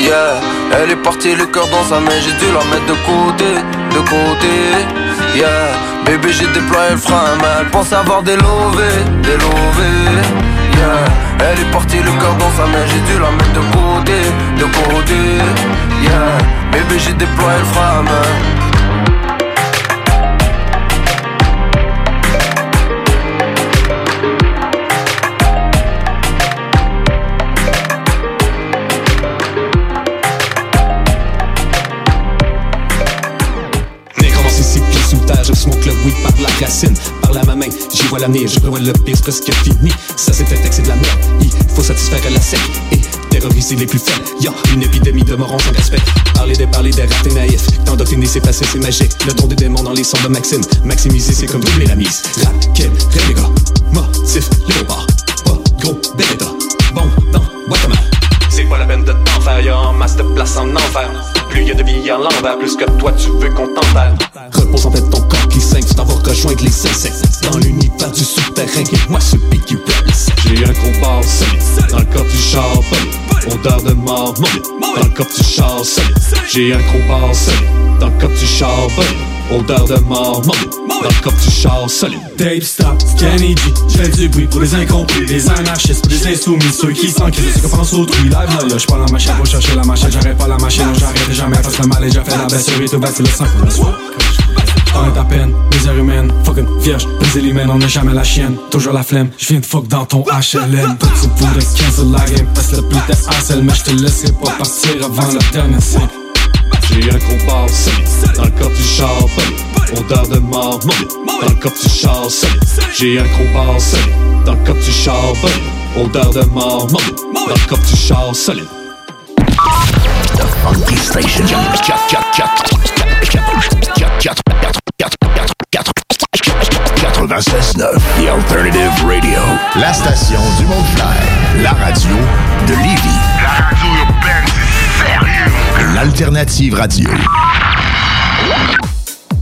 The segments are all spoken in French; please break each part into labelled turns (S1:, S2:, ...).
S1: Yeah, elle est partie le cœur dans sa main, j'ai dû la mettre de côté, de côté. Yeah, bébé j'ai déployé le frein, elle pense avoir des lovés. Yeah, elle est partie le cœur dans sa main, j'ai dû la mettre de côté, de côté. Yeah, bébé j'ai déployé le frein,
S2: je prévois le pire, presque fini. Ça c'est un texte, de la merde, il faut satisfaire la sec et terroriser les plus faibles. Y'a une épidémie de morons sans respect. Parler des parler des ratés naïfs, t'endoctriner c'est passé, c'est magique. Le ton des démons dans les sons de Maxime, maximiser c'est comme doubler la mise. Rap, les gars, motif, les pas gros, bébé bon, dans, boîte à c'est pas la peine de t'en faire, y'a un masse de place en enfer. Plus y a de vie en l'envers, plus que toi tu veux qu'on t'enterre. Repose en tête ton corps qui saigne, tu t'en vas rejoindre les insectes. Dans l'univers du souterrain, et moi ce pic you J'ai un compas solide, dans le corps du char Odeur de mort, dans le corps du char solide. J'ai un compas solide, dans le corps du char Odeur de mort, dans le corps du char solide.
S3: Dave Stop, Kenny G, j'fais du bruit pour les incompris, les anarchistes, les insoumis, ceux qui sont qui qui pensent autrui. Live là, j'suis pas la machine pour chercher la machine, j'arrête pas la machine, j'arrête jamais parce que le mal est déjà fait, la blessure est tout sang pour le soir. On est à peine, misère humaine, fucking vierge, briser les mains, on n'est jamais la chienne, toujours la flemme, j'viens de fuck dans ton HLM, tout c'est pour de cancel la game, parce que le plus de hassle, mais j'te laisserai pas partir avant le dernier signe.
S2: J'ai un compas solide dans le corps du char Odeur de mort dans le corps du char J'ai un compas solide dans le corps du char Odeur de mort dans le corps du char solide
S4: The Funky Station 96.9 The Alternative Radio. La station du monde La radio de Lévis.
S5: La radio urbaine, sérieux.
S4: L'Alternative Radio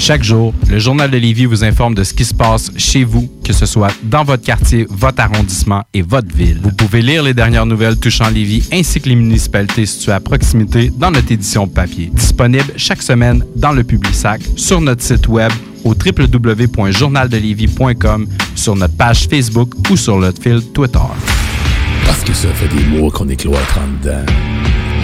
S6: Chaque jour, le Journal de Lévis vous informe de ce qui se passe chez vous, que ce soit dans votre quartier, votre arrondissement et votre ville. Vous pouvez lire les dernières nouvelles touchant Lévis ainsi que les municipalités situées à proximité dans notre édition papier. Disponible chaque semaine dans le Publisac, sur notre site web au www.journaldelévis.com, sur notre page Facebook ou sur notre fil Twitter.
S4: Parce que ça fait des mois qu'on est dedans.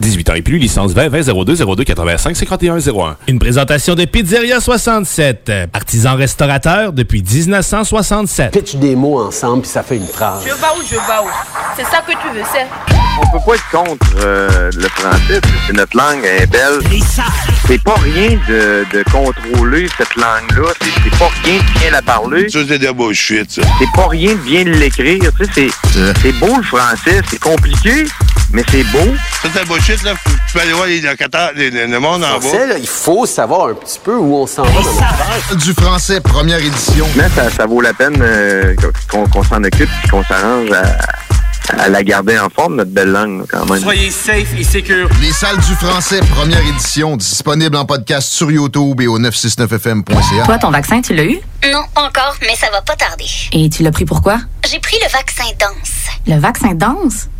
S7: 18 ans et plus, licence 20 20 02 02 85 51 01.
S8: Une présentation de Pizzeria 67, artisan restaurateur depuis 1967.
S9: Pitch des mots ensemble puis ça fait une phrase.
S10: Je vais où, je vais où? C'est ça que tu veux, c'est.
S11: On peut pas être contre euh, le français, c'est notre langue, elle est belle. C'est pas rien de, de contrôler cette langue-là, c'est pas rien de bien la parler.
S12: Ça, c'est de bullshit, ça.
S11: C'est pas rien de bien l'écrire, tu sais, c'est beau le français, c'est compliqué, mais c'est beau.
S12: Ça, c'est bullshit, là. Tu peux aller voir les locataires, les, le monde en bas.
S9: Là, il faut savoir un petit peu où on s'en va.
S12: Du français, première édition.
S11: Mais ça, ça vaut la peine euh, qu'on s'en occupe et qu'on s'arrange à, à, la garder en forme, notre belle langue, quand même.
S13: Soyez safe et secure.
S12: Les salles du français, première édition, disponible en podcast sur YouTube et au 969fm.ca.
S14: Toi, ton vaccin, tu l'as eu?
S15: Non, encore, mais ça va pas tarder.
S14: Et tu l'as pris pourquoi?
S15: J'ai pris le vaccin danse.
S14: Le vaccin danse?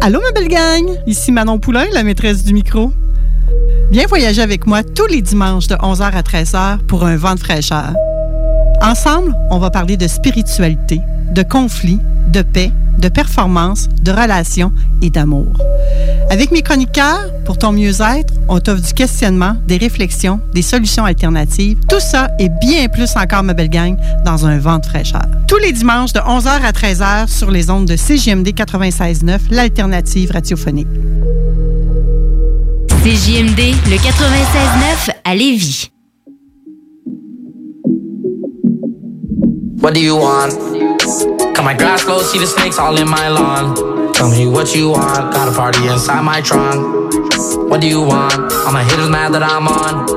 S16: Allô, ma belle gang! Ici Manon Poulain, la maîtresse du micro. Viens voyager avec moi tous les dimanches de 11h à 13h pour un vent de fraîcheur. Ensemble, on va parler de spiritualité, de conflits, de paix, de performance, de relations et d'amour. Avec mes chroniqueurs, pour ton mieux-être, on t'offre du questionnement, des réflexions, des solutions alternatives. Tout ça et bien plus encore, ma belle gang, dans un vent de fraîcheur. Tous les dimanches de 11h à 13h sur les ondes de CJMD 96.9, l'alternative radiophonique.
S17: CJMD, le 96.9 à Lévis.
S18: What do you want? Cut my grass close, see the snakes all in my lawn. Tell me what you want, got a party inside my trunk. What do you want? All my haters mad that I'm on.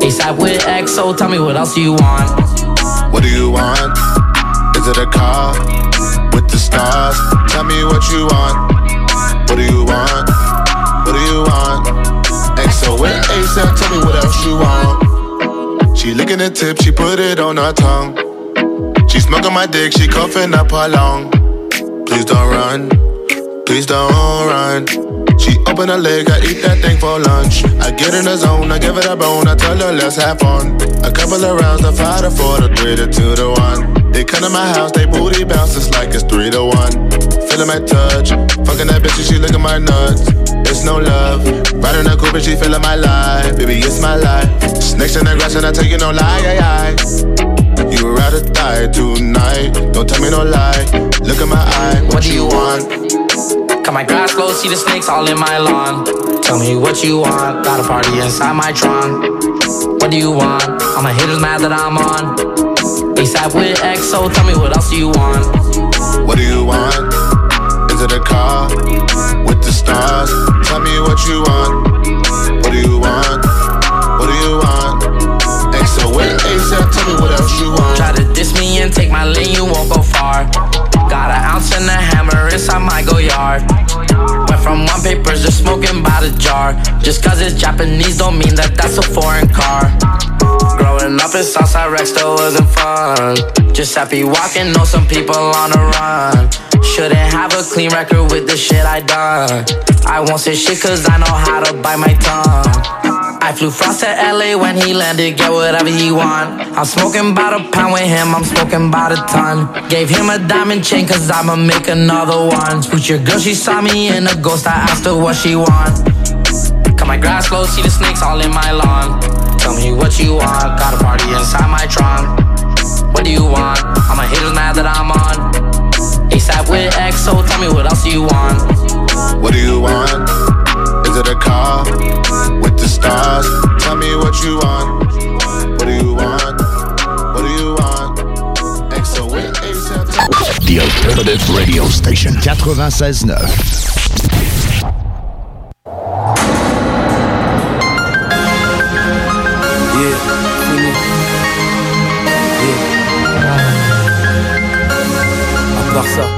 S18: ASAP with XO, tell me what else do you want?
S19: What do you want? Is it a car with the stars? Tell me what you want. What do you want? What do you want? XO with ASAP, tell me what else you want. She licking the tip, she put it on her tongue. She smoking my dick, she coughing up her lung. Please don't run, please don't run. She open her leg, I eat that thing for lunch. I get in the zone, I give it a bone, I tell her let's have fun. A couple of rounds, the five to four, the three to two to one. They come to my house, they booty bounce, it's like it's three to one. Feeling my touch, fucking that bitch, and she licking my nuts. It's no love, riding a coupe, and she feeling my life. Baby, it's my life. Snakes in the grass, and I tell you no lie. You rather die tonight. Don't tell me no lie. Look at my eye. What do you want?
S18: Cut my grass close, see the snakes all in my lawn. Tell me what you want, got a party inside my trunk. What do you want? All my haters mad that I'm on. ASAP with XO, tell me what else do you want?
S19: What do you want? Is it a car with the stars? Tell me what you want. What do you want? Tell me what else you want.
S18: Try to diss me and take my lane, you won't go far. Got an ounce and a hammer inside my go yard. Went from one papers to smoking by the jar. Just cause it's Japanese don't mean that that's a foreign car. Growing up in Southside Rex still wasn't fun. Just happy walking, know some people on the run. Shouldn't have a clean record with the shit I done. I won't say shit cause I know how to bite my tongue. I flew frost to LA when he landed, get whatever he want. I'm smoking about a pound with him, I'm smoking about a ton. Gave him a diamond chain cause I'ma make another one. Put your girl, she saw me in a ghost, I asked her what she want. Cut my grass close, see the snakes all in my lawn. Tell me what you want, got a party inside my trunk. What do you want? All my haters mad that I'm on. ASAP with XO, tell me what else you want?
S19: What do you want? Is it a car the stars? Tell me what you want. What do you want? What do you want? XO with ASAP.
S4: The Alternative Radio Station 96.9.
S1: Yeah. Yeah. À part ça.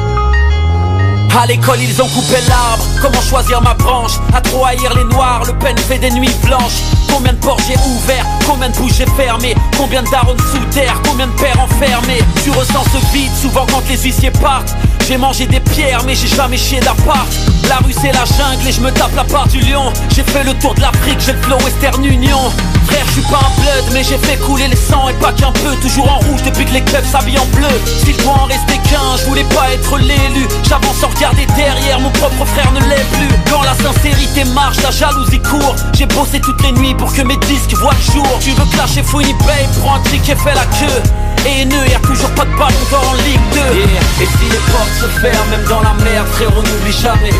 S20: À l'école ils ont coupé l'arbre, comment choisir ma branche? À trop haïr les noirs, le pen fait des nuits blanches Combien de portes j'ai ouvert, combien de bouches j'ai fermées Combien de darons sous terre, combien de pères enfermés. Tu ressens ce vide souvent quand les huissiers partent. J'ai mangé des pierres mais j'ai jamais chié d'appart. La rue c'est la jungle et je me tape la part du lion. J'ai fait le tour de l'Afrique, j'ai le flow Western Union. Frère je suis pas un blood mais j'ai fait couler les sangs et pas qu'un peu. Toujours en rouge depuis que les clubs s'habillent en bleu. S'il doit en rester qu'un, je voulais pas être l'élu. J'avance sans regarder derrière, mon propre frère ne l'est plus. Quand la sincérité marche, la jalousie court. J'ai bossé toutes les nuits pour que mes disques voient le jour. Tu veux clasher Fouini Babe, prends un ticket, fais la queue. Et haineux, y'a toujours pas de ballon d'or en Ligue 2 yeah. Et si les portes se ferment, même dans la merde, frérot, n'oublie jamais.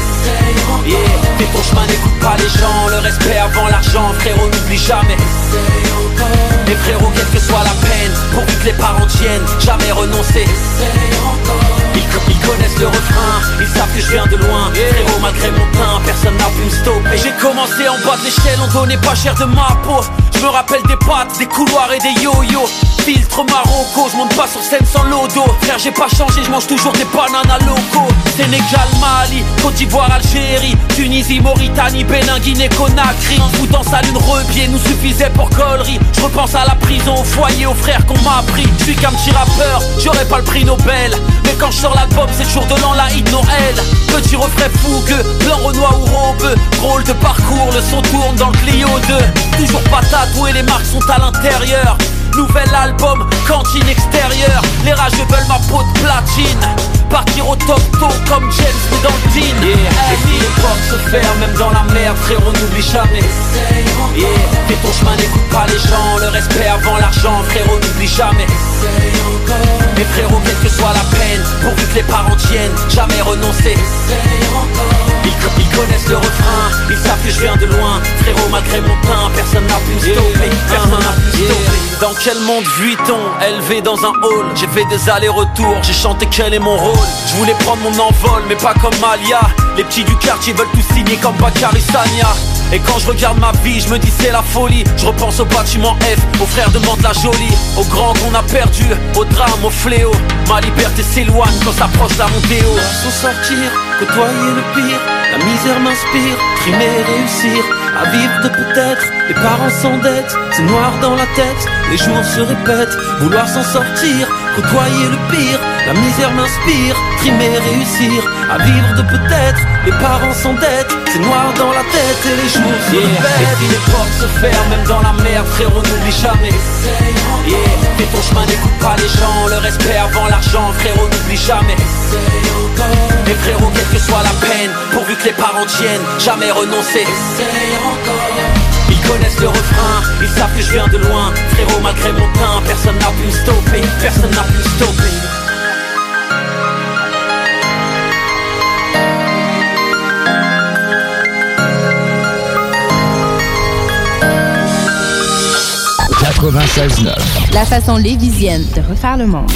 S20: Yeah. T'es ton chemin, n'écoute pas les gens. Le respect avant l'argent, frérot, n'oublie jamais. Et frérot, quelle que soit la peine Pourvu que les parents tiennent, jamais renoncer ils, connaissent le refrain, ils savent que je viens de loin. Frérot, malgré mon teint, personne n'a pu me stopper. J'ai commencé en bas de l'échelle, on donnait pas cher de ma peau. Je me rappelle des pattes, des couloirs et des yo-yo. Filtre Marocco, je monte pas sur scène sans lodo. Frère j'ai pas changé, je mange toujours des bananes loco. Sénégal, Mali, Côte d'Ivoire, Algérie Tunisie, Mauritanie, Bénin, Guinée, Conakry. Foutant sa lune rebier nous suffisait pour collerie. Je repense à la prison, au foyer, aux frères qu'on m'a appris Je suis qu'un petit rappeur, j'aurais pas le prix Nobel. Mais quand je sors c'est le jour de l'an, la hit Noël. Petit refrain fougueux, blanc, renois ou robeux Drôle de parcours, le son tourne dans le Clio 2 Toujours pas tatoué, les marques sont à l'intérieur Nouvel album, cantine extérieure. Les rageux veulent ma peau de platine. Partir au top tôt comme James mais dans le yeah. Et si les portes se ferment même dans la merde Frérot n'oublie jamais. Yeah. Fais ton chemin n'écoute pas les gens. Le respect avant l'argent Frérot n'oublie jamais. Mais frérot quelle que soit la peine Pourvu que les parents tiennent Jamais renoncer ils, ils connaissent le refrain Ils savent que je viens de loin. Frérot malgré mon Personne n'a Personne n'a Dans quel monde vit-on Élevé dans un hall? J'ai fait des allers-retours J'ai chanté quel est mon rôle? Je voulais prendre mon envol Mais pas comme Malia. Les petits du quartier veulent tout signer comme Bakary Sania et quand je regarde ma vie, je me dis c'est la folie. Je repense au bâtiment F, aux frères de Mante la Jolie. Aux grands qu'on a perdu, au drame, au fléau. Ma liberté s'éloigne quand s'approche la montée haut S'en sortir, côtoyer le pire. La misère m'inspire, trimer réussir À vivre de peut-être, les parents s'endettent C'est noir dans la tête, les jours se répètent Vouloir s'en sortir, côtoyer le pire La misère m'inspire, trimer réussir À vivre de peut-être, les parents s'endettent C'est noir dans la tête et les jours se répètent. Et si les portes se ferment, même dans la merde Frérot n'oublie jamais. Yeah. Fais ton chemin, n'écoute pas les gens Le respect avant l'argent, frérot n'oublie jamais. Et frérot quelle que soit la peine Pourvu que les parents tiennent, jamais renoncer ils connaissent le refrain, ils savent que je viens de loin. Frérot malgré mon teint, personne n'a pu me stopper. Personne n'a pu me stopper.
S17: La façon lévisienne de refaire le monde.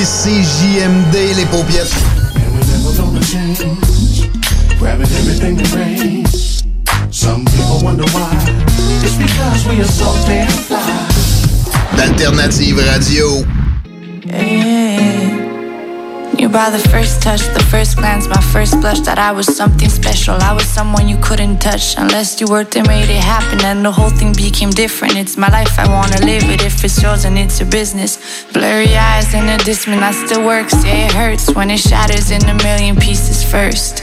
S12: Vous écoutez CJMD, les paupiètes.
S21: Grabbing everything that rains. Some people wonder why. It's because we are so damn fly.
S12: D'Alternative Radio.
S22: You by the first touch, the first glance, my first blush That I was something special, I was someone you couldn't touch Unless you worked and made it happen And the whole thing became different It's my life, I wanna live it If it's yours and it's your business Blurry eyes in a distant, that still works. Yeah, it hurts when it shatters in a million pieces first.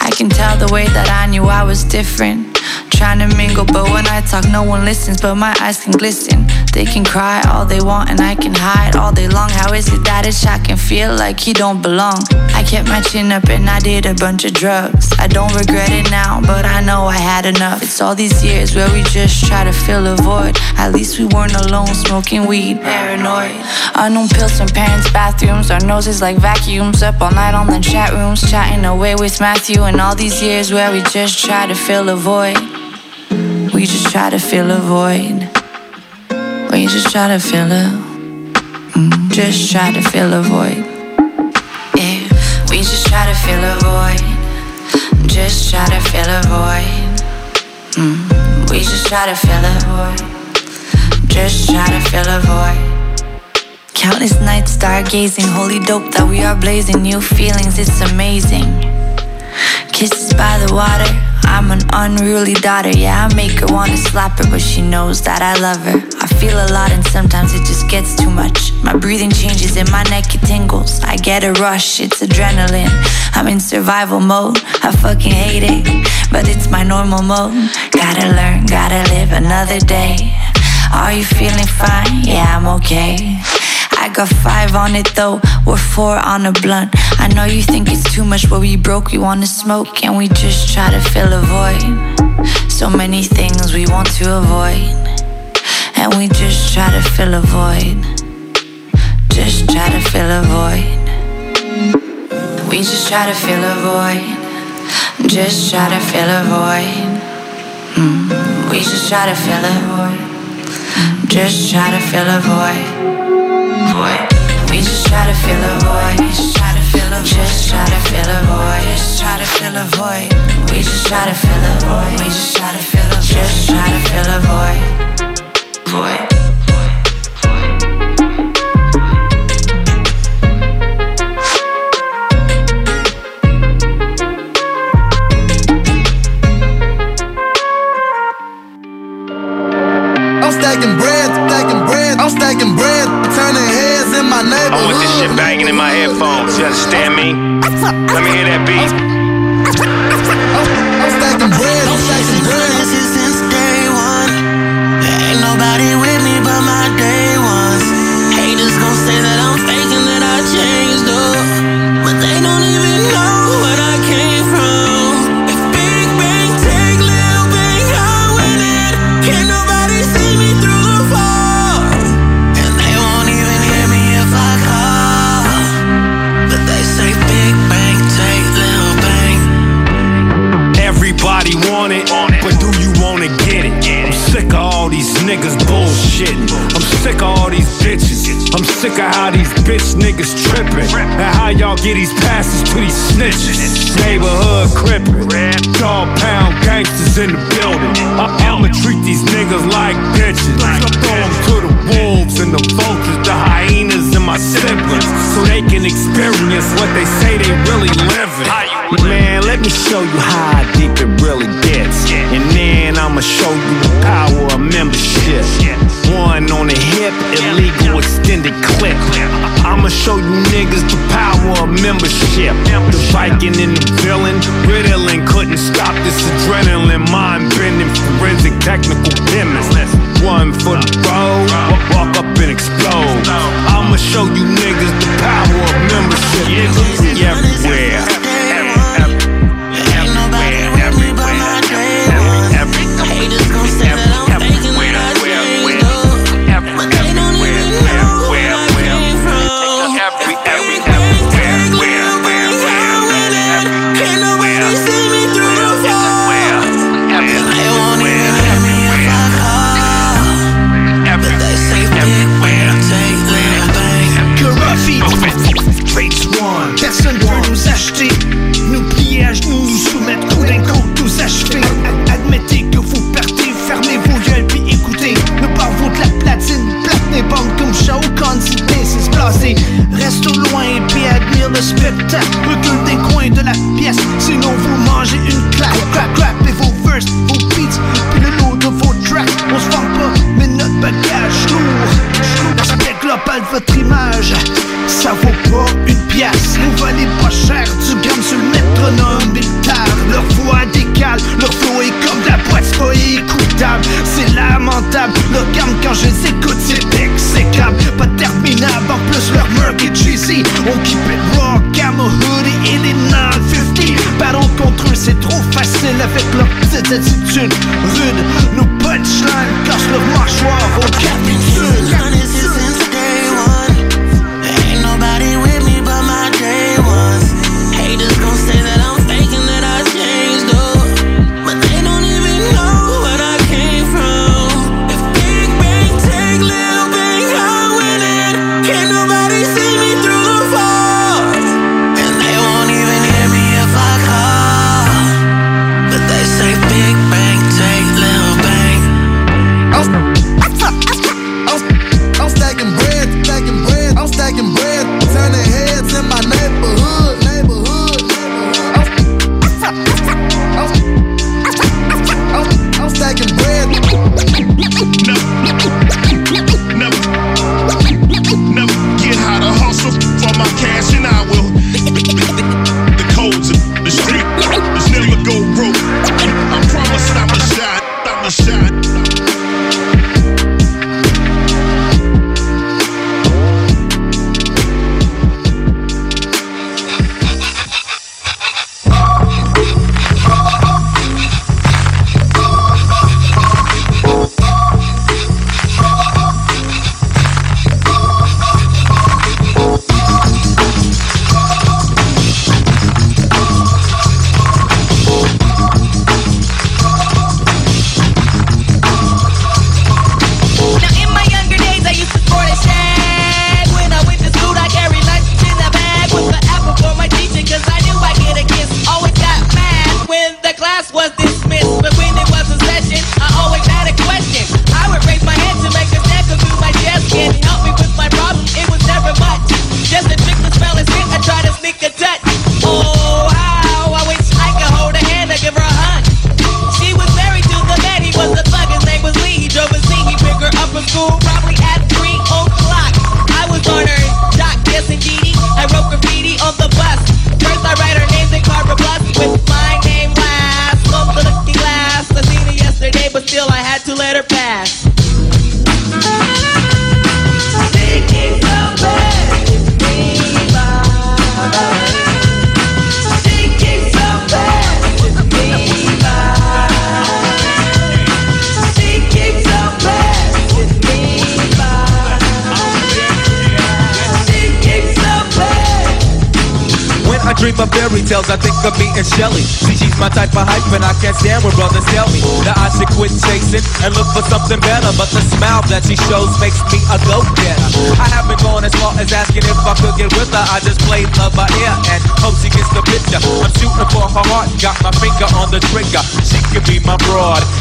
S22: I can tell the way that I knew I was different. Trying to mingle, but when I talk, no one listens But my eyes can glisten They can cry all they want and I can hide all day long. How is it that a I can feel like he don't belong. I kept my chin up and I did a bunch of drugs. I don't regret it now, but I know I had enough. It's all these years where we just try to fill a void. At least we weren't alone smoking weed, paranoid. Unknown pills from parents' bathrooms. Our noses like vacuums Up all night on the chat rooms. Chatting away with Matthew And all these years where we just try to fill a void. We just try to fill a void We just try to fill a mm, Just try to fill a void Yeah We just try to fill a void Just try to fill a void mm, We just try to fill a void Just try to fill a void Countless nights stargazing, holy dope that we are blazing. New feelings, it's amazing. Kisses by the water, I'm an unruly daughter. Yeah, I make her wanna slap her, but she knows that I love her. I feel a lot, and sometimes it just gets too much. My breathing changes, and my neck it tingles. I get a rush, it's adrenaline. I'm in survival mode, I fucking hate it, but it's my normal mode. Gotta learn, gotta live another day. Are you feeling fine? Yeah, I'm okay. I got five on it though, we're four on a blunt. I know you think it's too much, but we broke, we wanna smoke, and we just try to fill a void. So many things we want to avoid, and we just try to fill a void. Just try to fill a void. We just try to fill a void. Just try to fill a void. Mm. We just try to fill a void. Just try to fill a void. We just try to fill a void. Just try to fill a void. Just try to fill a void. We just try to fill a void. We just try to fill a Just try to fill a void. Void.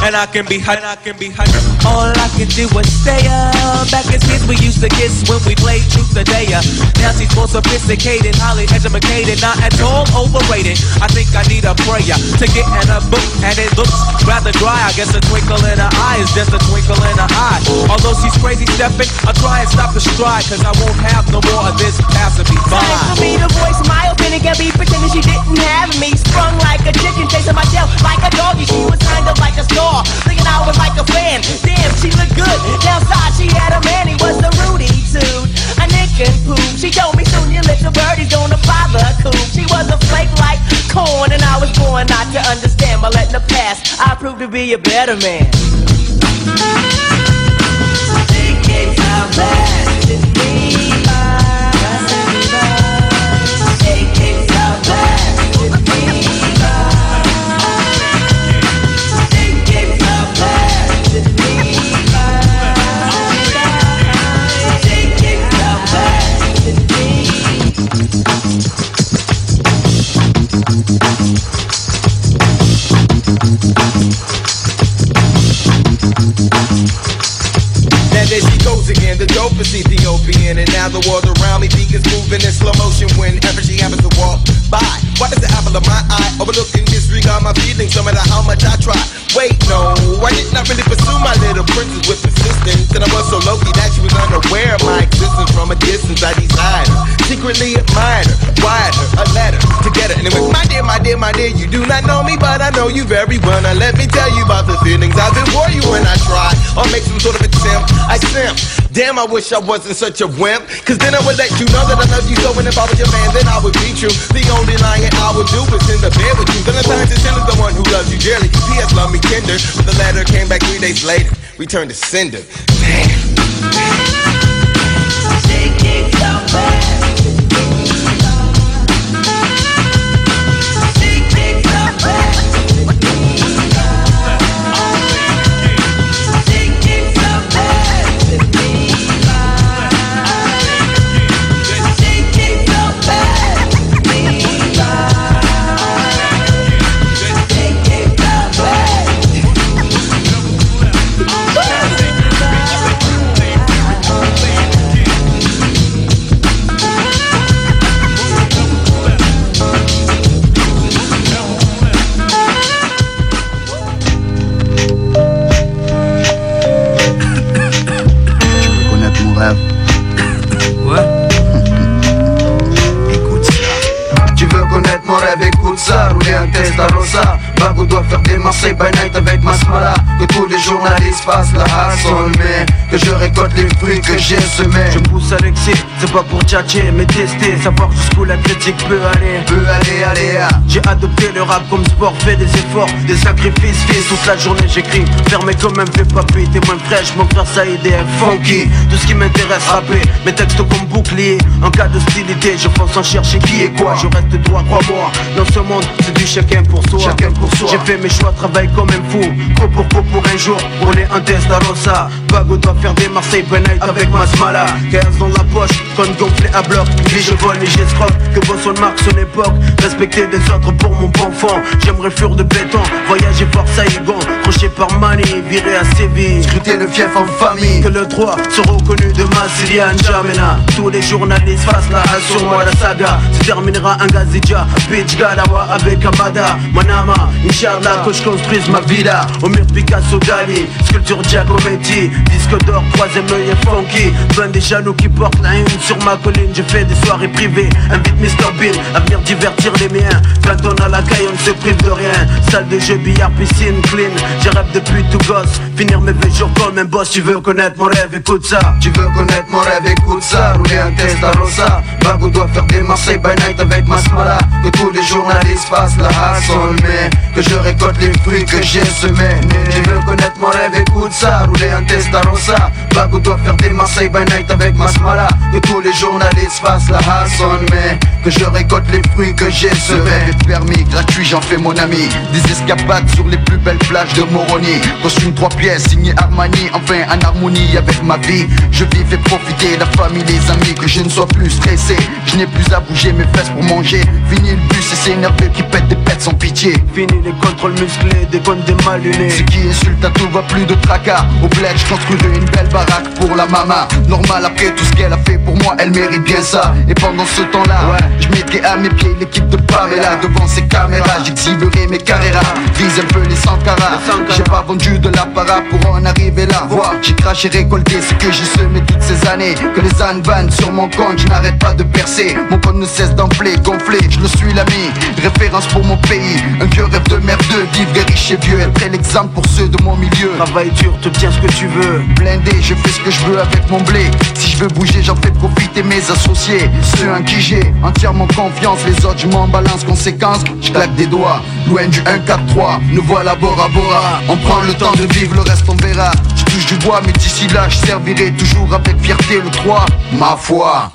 S21: and I
S23: can
S24: be hot, I can be hot. All I can do is stay up. Back as kids, we used to kiss when we played truth or dare. Now she's more sophisticated, highly educated, not at all overrated. I think I need a prayer to get in a book, and it looks rather dry. I guess a twinkle in her eye is just a twinkle in her eye. Although she's crazy stepping, I try and stop the stride, cause I won't have no more of this passing me by.
S25: Time for me to voice my opinion, can't be pretending she didn't have me. Sprung like a chicken, chasing my tail like a doggy. She was kind of like a star car, thinking I was like a fan. Damn, she looked good. Downside, she had a man, he was the Rudy dude. A nick and poop. She told me soon your little birdie's gonna fly the coop. She was a flake like corn, and I was born not to understand. But letting the past, I proved to be a better man. Think it's
S26: how fast me. I know you very well. Now let me tell you about the feelings I've been for you when I try or make some sort of attempt. I simp. Damn, I wish I wasn't such a wimp. Cause then I would let you know that I love you so. And if I was your man, then I would be true. The only lying I would do is in the bed with you. Valentine's is the one who loves you dearly. P.S. Love me tender. But the letter came back three days later. Returned to sender. Damn.
S27: Ça. Rouler un Testarossa. Bago doit faire des Marseille by night avec Masmala. Que tous les journalistes fassent la hustle, mais que je récolte les fruits que j'ai semés.
S28: Je pousse à l'excès, c'est pas pour tchatcher mais tester. Savoir jusqu'où la critique peut aller.
S27: Peut aller, aller, ah.
S28: J'ai adopté le rap comme sport, fait des efforts, des sacrifices. Fils, toute la journée j'écris, fermé comme un vieux papy T'es moins fraîche, mon frère Saïd est funky. Tout ce qui m'intéresse, rapper, mes textes comme bouclier. En cas d'hostilité, je fonce en chercher qui est quoi. Je reste droit, crois-moi, dans ce monde c'est du chacun pour soi.
S27: Chacun pour soi.
S28: J'ai fait mes choix, travaille comme un fou. Pro pour pro pour un jour, rouler un Testarossa Bago doit faire des Marseille by night avec Masmala. 15 dans la poche, con gonflé à bloc. Ni je vole ni j'escroque, que Bosson marque son époque. Respecter des autres pour mon fond J'aimerais fuir de béton, voyager par Saïgon Croché par Mani, viré à Séville.
S27: Scruter le fief en famille.
S28: Que le droit soit reconnu de Massilia N'Djamena. Tous les journalistes la hache sur moi la saga. Se terminera un Gazidja, Beach Gadawa avec Amada Manama, Inch'Allah que je construise ma villa. Au mur Picasso Dali, sculpture Giacometti. Disque d'or, troisième œil est funky. Plein des jaloux qui portent la une sur ma colline Je fais des soirées privées, invite Mr Bean À venir divertir les miens. Quand on a la caille on ne se prive de rien. Salle de jeu, billard, piscine, clean. J'ai rêve depuis tout gosse Finir mes vieux jours comme un boss Tu veux connaître mon rêve, écoute ça.
S27: Tu veux connaître mon rêve, écoute ça. Rouler un Testarossa Bago doit faire des Marseille by night avec Masmala Que tous les journalistes fassent la hustle Mais que je récolte les fruits que j'ai semés. Tu veux connaître mon rêve, écoute ça. Rouler un Testarossa Bago doit faire des Marseille by night avec Masmala Que tous les journalistes fassent la hustle Mais que je récolte les fruits que j'ai semés. Permis gratuits, j'en fais mon ami. Des escapades sur les plus belles plages de Moroni. Costume trois pièces, signé Armani Enfin en harmonie avec ma vie. Je vis et profiter la famille, les amis Que je ne sois plus stressé. Je n'ai plus à bouger mes fesses pour manger. Fini le bus et c'est nerveux qui pète des pètes sans pitié.
S28: Fini les contrôles musclés, des comptes des mal lunés
S27: Ce qui insulte à tout va plus de tracas. Au bled je construis une belle baraque pour la mama. Normal après tout ce qu'elle a fait pour moi Elle mérite bien ça. Et pendant ce temps-là Je mettrai à mes pieds l'équipe de Pamela. Devant ces caméras j'exhiberai mes carreras Vise un peu les Sankara. J'ai pas vendu de pour en arriver là. Vois, j'ai craché récolté ce que j'ai semé toutes ces années. Que les ânes vannent sur mon compte Je n'arrête pas de percer. Mon compte ne cesse d'enfler, gonfler Je le suis l'ami, référence pour mon pays Un vieux rêve de merdeux, vivre des riches et vieux Être l'exemple pour ceux de mon milieu.
S28: Travaille dur, te tiens ce que tu veux.
S27: Blindé, je fais ce que je veux avec mon blé. Si je veux bouger, j'en fais profiter mes associés. Ceux en qui j'ai entièrement confiance Les autres, je m'en balance. Conséquence Je claque des doigts, loin du 1-4-3 Nous voilà Bora Bora On prend le temps de vivre, le reste on verra Je touche du bois, mais d'ici là, je servirai toujours avec fierté le 3 Ma foi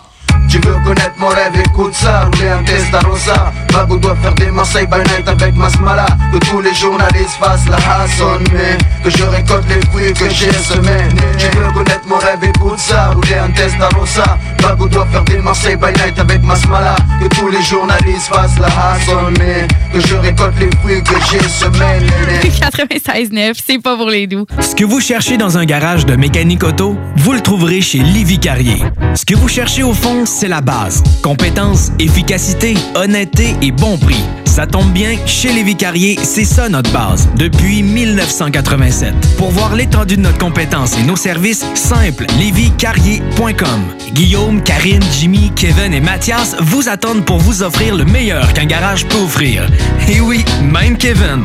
S27: tu veux connaître mon rêve, écoute ça Rouler un Testarossa Bago doit faire des Marseille by night avec Masmala Que tous les journalistes fassent la hassonne Mais que je récolte les fruits que j'ai semés Tu veux connaître mon rêve, écoute ça Rouler un test à Rosa. Bago doit faire des Marseille by night avec Masmala Que tous les journalistes fassent la hassonne Mais que je récolte les fruits que j'ai semés
S29: 96.9, c'est pas pour les doux.
S30: Ce que vous cherchez dans un garage de mécanique auto, vous le trouverez chez Livy Carrier. Ce que vous cherchez au fond, c'est la base. Compétence, efficacité, honnêteté et bon prix. Ça tombe bien, chez Lévi Carrier, c'est ça notre base, depuis 1987. Pour voir l'étendue de notre compétence et nos services, simple, lévicarrier.com. Guillaume, Karine, Jimmy, Kevin et Mathias vous attendent pour vous offrir le meilleur qu'un garage peut offrir. Et oui, même Kevin.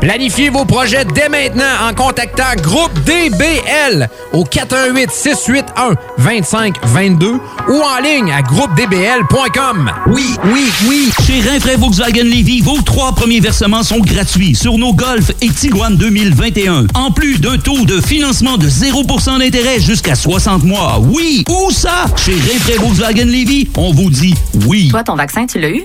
S31: Planifiez vos projets dès maintenant en contactant Groupe DBL au 418 681 2522 ou en ligne à groupedbl.com.
S32: Oui, oui, oui. Chez Rinfraie Volkswagen Levy, vos trois premiers versements sont gratuits sur nos Golf et Tiguan 2021. En plus d'un taux de financement de 0% d'intérêt jusqu'à 60 mois. Oui, où ça? Chez Rinfraie Volkswagen Levy, on vous dit oui.
S33: Toi, ton vaccin, tu l'as eu?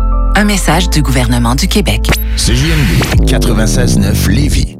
S34: Un message du gouvernement du Québec.
S4: CJMD 96.9 Lévis.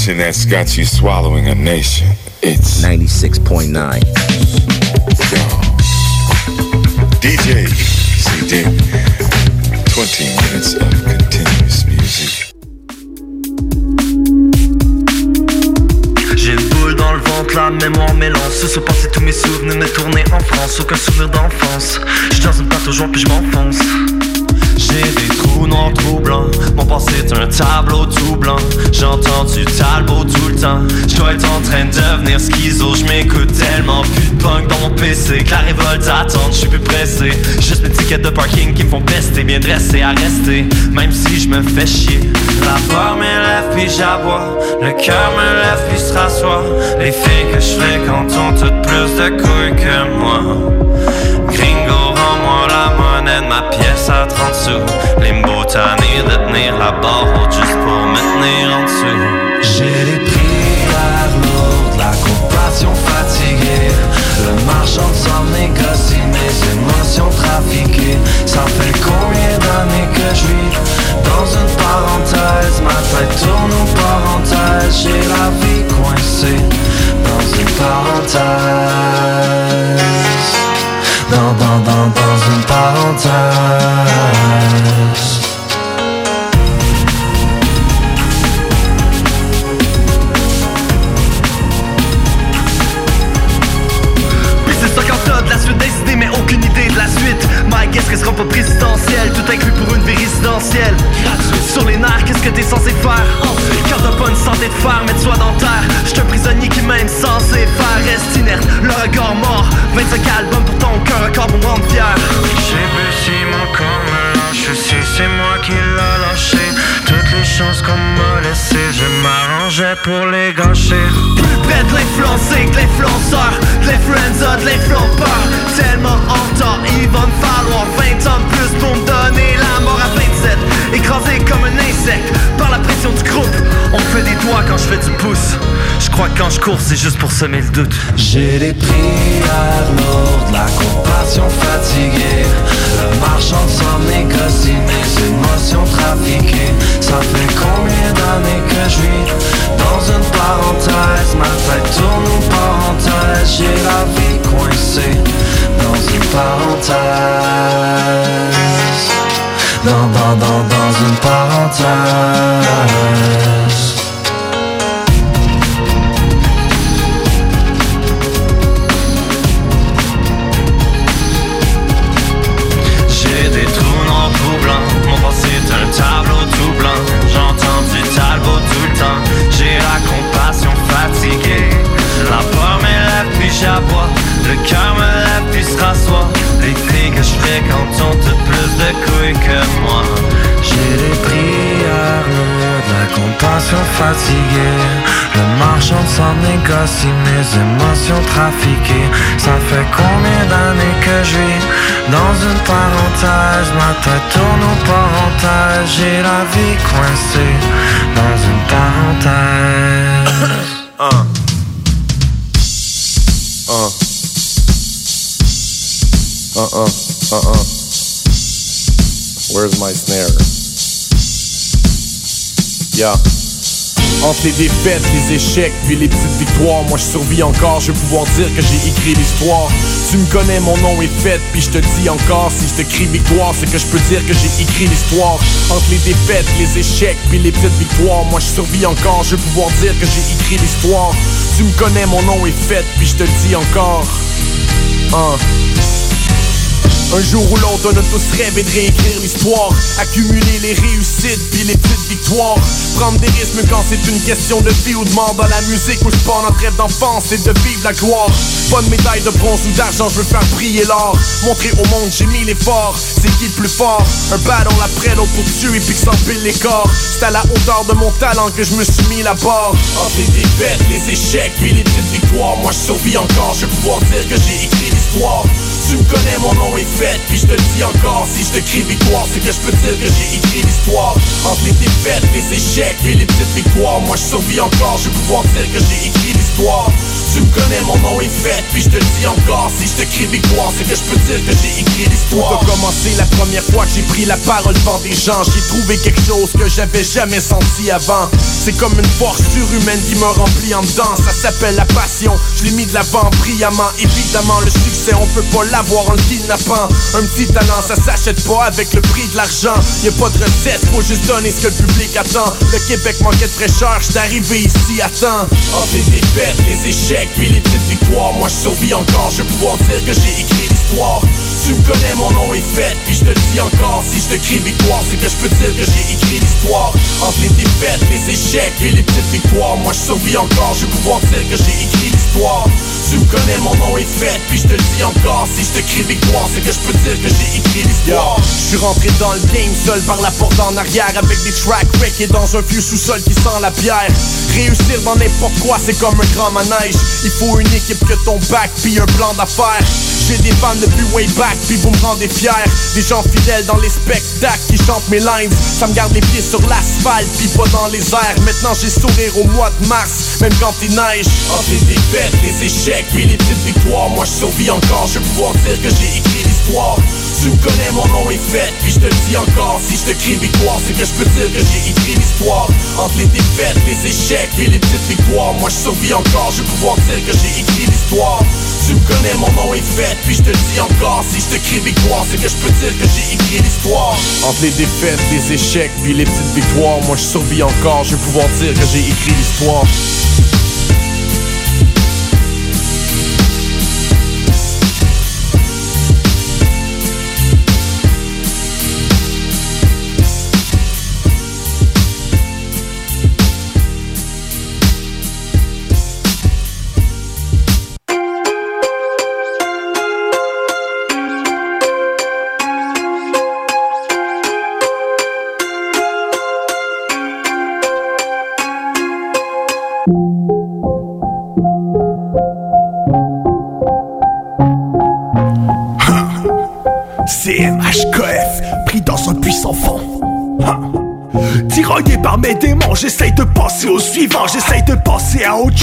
S35: Station that's got you swallowing a nation. It's
S36: 96.9.
S35: DJ CD. 20 minutes of continuous music.
S37: J'ai une boule dans le ventre, la mémoire m'élance Se sont passés tous mes souvenirs, mes tournées en France Aucun souvenir d'enfance Je suis dans une pâte au jour puis je m'enfonce j'ai des trous noirs troublants Mon passé est un tableau tout blanc. J'entends du talbot tout le temps. Je dois être en train de devenir schizo. Je m'écoute tellement plus de punk dans mon PC Que la révolte attend, je suis plus pressé. Juste mes tickets de parking qui me font pester. Bien dressé à rester. Même si je me fais chier. La peur m'élève puis j'aboie. Le cœur me lève puis se rassoit. Les filles que je fréquente ont toutes plus de couilles que moi à 30 sous. Limbo tanné de tenir la barre juste pour me en dessous. J'ai les prières lourdes, la compassion fatiguée. Le marchand de sang négocie mes émotions trafiquées. Ça fait combien d'années que je vis dans une parenthèse? Ma tête tourne aux parenthèses J'ai la vie coincée dans une parenthèse. Dans, dans, dans, dans une parenthèse. Quand je cours c'est juste pour semer le doute. J'ai des prières lourdes, la compassion fatiguée Le marchand de sang négocie mes émotions trafiquées. Ça fait combien d'années que je vis dans une parenthèse? Ma tête tourne aux parenthèses J'ai la vie coincée dans une parenthèse. Dans, dans, dans, dans une parenthèse J'ai des prières lourdes La compassion fatiguée. Le marchand sang négocie mes émotions trafiquées. Ça fait combien d'années que je vis dans une parenthèse? Ma tête tourne aux parenthèses J'ai la vie coincée dans une parenthèse
S38: les défaites, les échecs, puis les petites victoires, moi je survis encore, je vais pouvoir dire que j'ai écrit l'histoire. Tu me connais, mon nom est fait, puis je te dis encore, si je te crie victoire, c'est que je peux dire que j'ai écrit l'histoire. Entre les défaites, les échecs, puis les petites victoires, moi je survis encore, je vais pouvoir dire que j'ai écrit l'histoire. Tu me connais, mon nom est fait, puis je te dis encore. Un jour ou l'autre, on a tous rêvé de réécrire l'histoire Accumuler les réussites puis les petites victoires. Prendre des risques quand c'est une question de vie ou de mort Dans la musique où je pars notre rêve d'enfance c'est de vivre la gloire. Pas de médaille de bronze ou d'argent, je veux faire briller l'or. Montrer au monde j'ai mis l'effort, c'est qui le plus fort? Un battle après l'autre pour tuer puis que s'empile les corps. C'est à la hauteur de mon talent que je me suis mis la barre. Entre les défaites, les échecs puis les petites victoires. Moi je survis encore, je vais pouvoir dire que j'ai écrit l'histoire tu me connais, mon nom est fait, puis je te le dis encore Si je te crie victoire, c'est que je peux dire que j'ai écrit l'histoire. Entre les défaites, les échecs et les petites victoires Moi je survis encore, je vais pouvoir dire que j'ai écrit l'histoire Tu me connais, mon nom est fait, Puis je te dis encore, si je te crie victoire C'est que je peux dire que j'ai écrit l'histoire. Pour commencer la première fois que j'ai pris la parole devant des gens J'ai trouvé quelque chose que j'avais jamais senti avant. C'est comme une force surhumaine qui me remplit en dedans Ça s'appelle la passion, je l'ai mis de l'avant brillamment Évidemment le succès on peut pas l'avoir en le kidnappant. Un petit talent ça s'achète pas avec le prix de l'argent. Y'a pas de recette, faut juste donner ce que le public attend. Le Québec manquait de fraîcheur, j'suis arrivé ici à temps Entre les défaites, les échecs, puis les petites victoires Moi je survis encore, je vais pouvoir dire que j'ai écrit tu me connais, mon nom est fait, puis je te le dis encore. Si je te crie victoire, c'est que je peux dire que j'ai écrit l'histoire. Entre les défaites, les échecs et les petites victoires Moi je survis encore, je vais pouvoir dire que j'ai écrit l'histoire. Tu me connais, mon nom est fait, puis je te le dis encore. Si je te crie victoire, c'est que je peux dire que j'ai écrit l'histoire. Je suis rentré dans le game seul par la porte en arrière Avec des track et dans un vieux sous-sol qui sent la bière. Réussir dans n'importe quoi, c'est comme un grand manège. Il faut une équipe que ton bac, puis un plan d'affaires J'ai des fans depuis way back, puis vous me rendez fier. Des gens fidèles dans les spectacles qui chantent mes lines. Ça me garde les pieds sur l'asphalte, puis pas dans les airs. Maintenant j'ai sourire au mois de mars, même quand il neige. Entre les défaites, les échecs, puis les petites victoires. Moi je survis encore, je vais pouvoir dire que j'ai écrit tu me connais, mon nom est fait, puis je te dis encore. Si je te crie victoire, c'est que je peux dire que j'ai écrit l'histoire. Entre les défaites, les échecs et les petites victoires Moi je survis encore, je vais pouvoir dire que j'ai écrit l'histoire. Tu me connais, mon nom est fait, puis je te dis encore. Si je te crie victoire, c'est que je peux dire que j'ai écrit l'histoire. Entre les défaites, les échecs, puis les petites victoires Moi je survis encore, je vais pouvoir dire que j'ai écrit l'histoire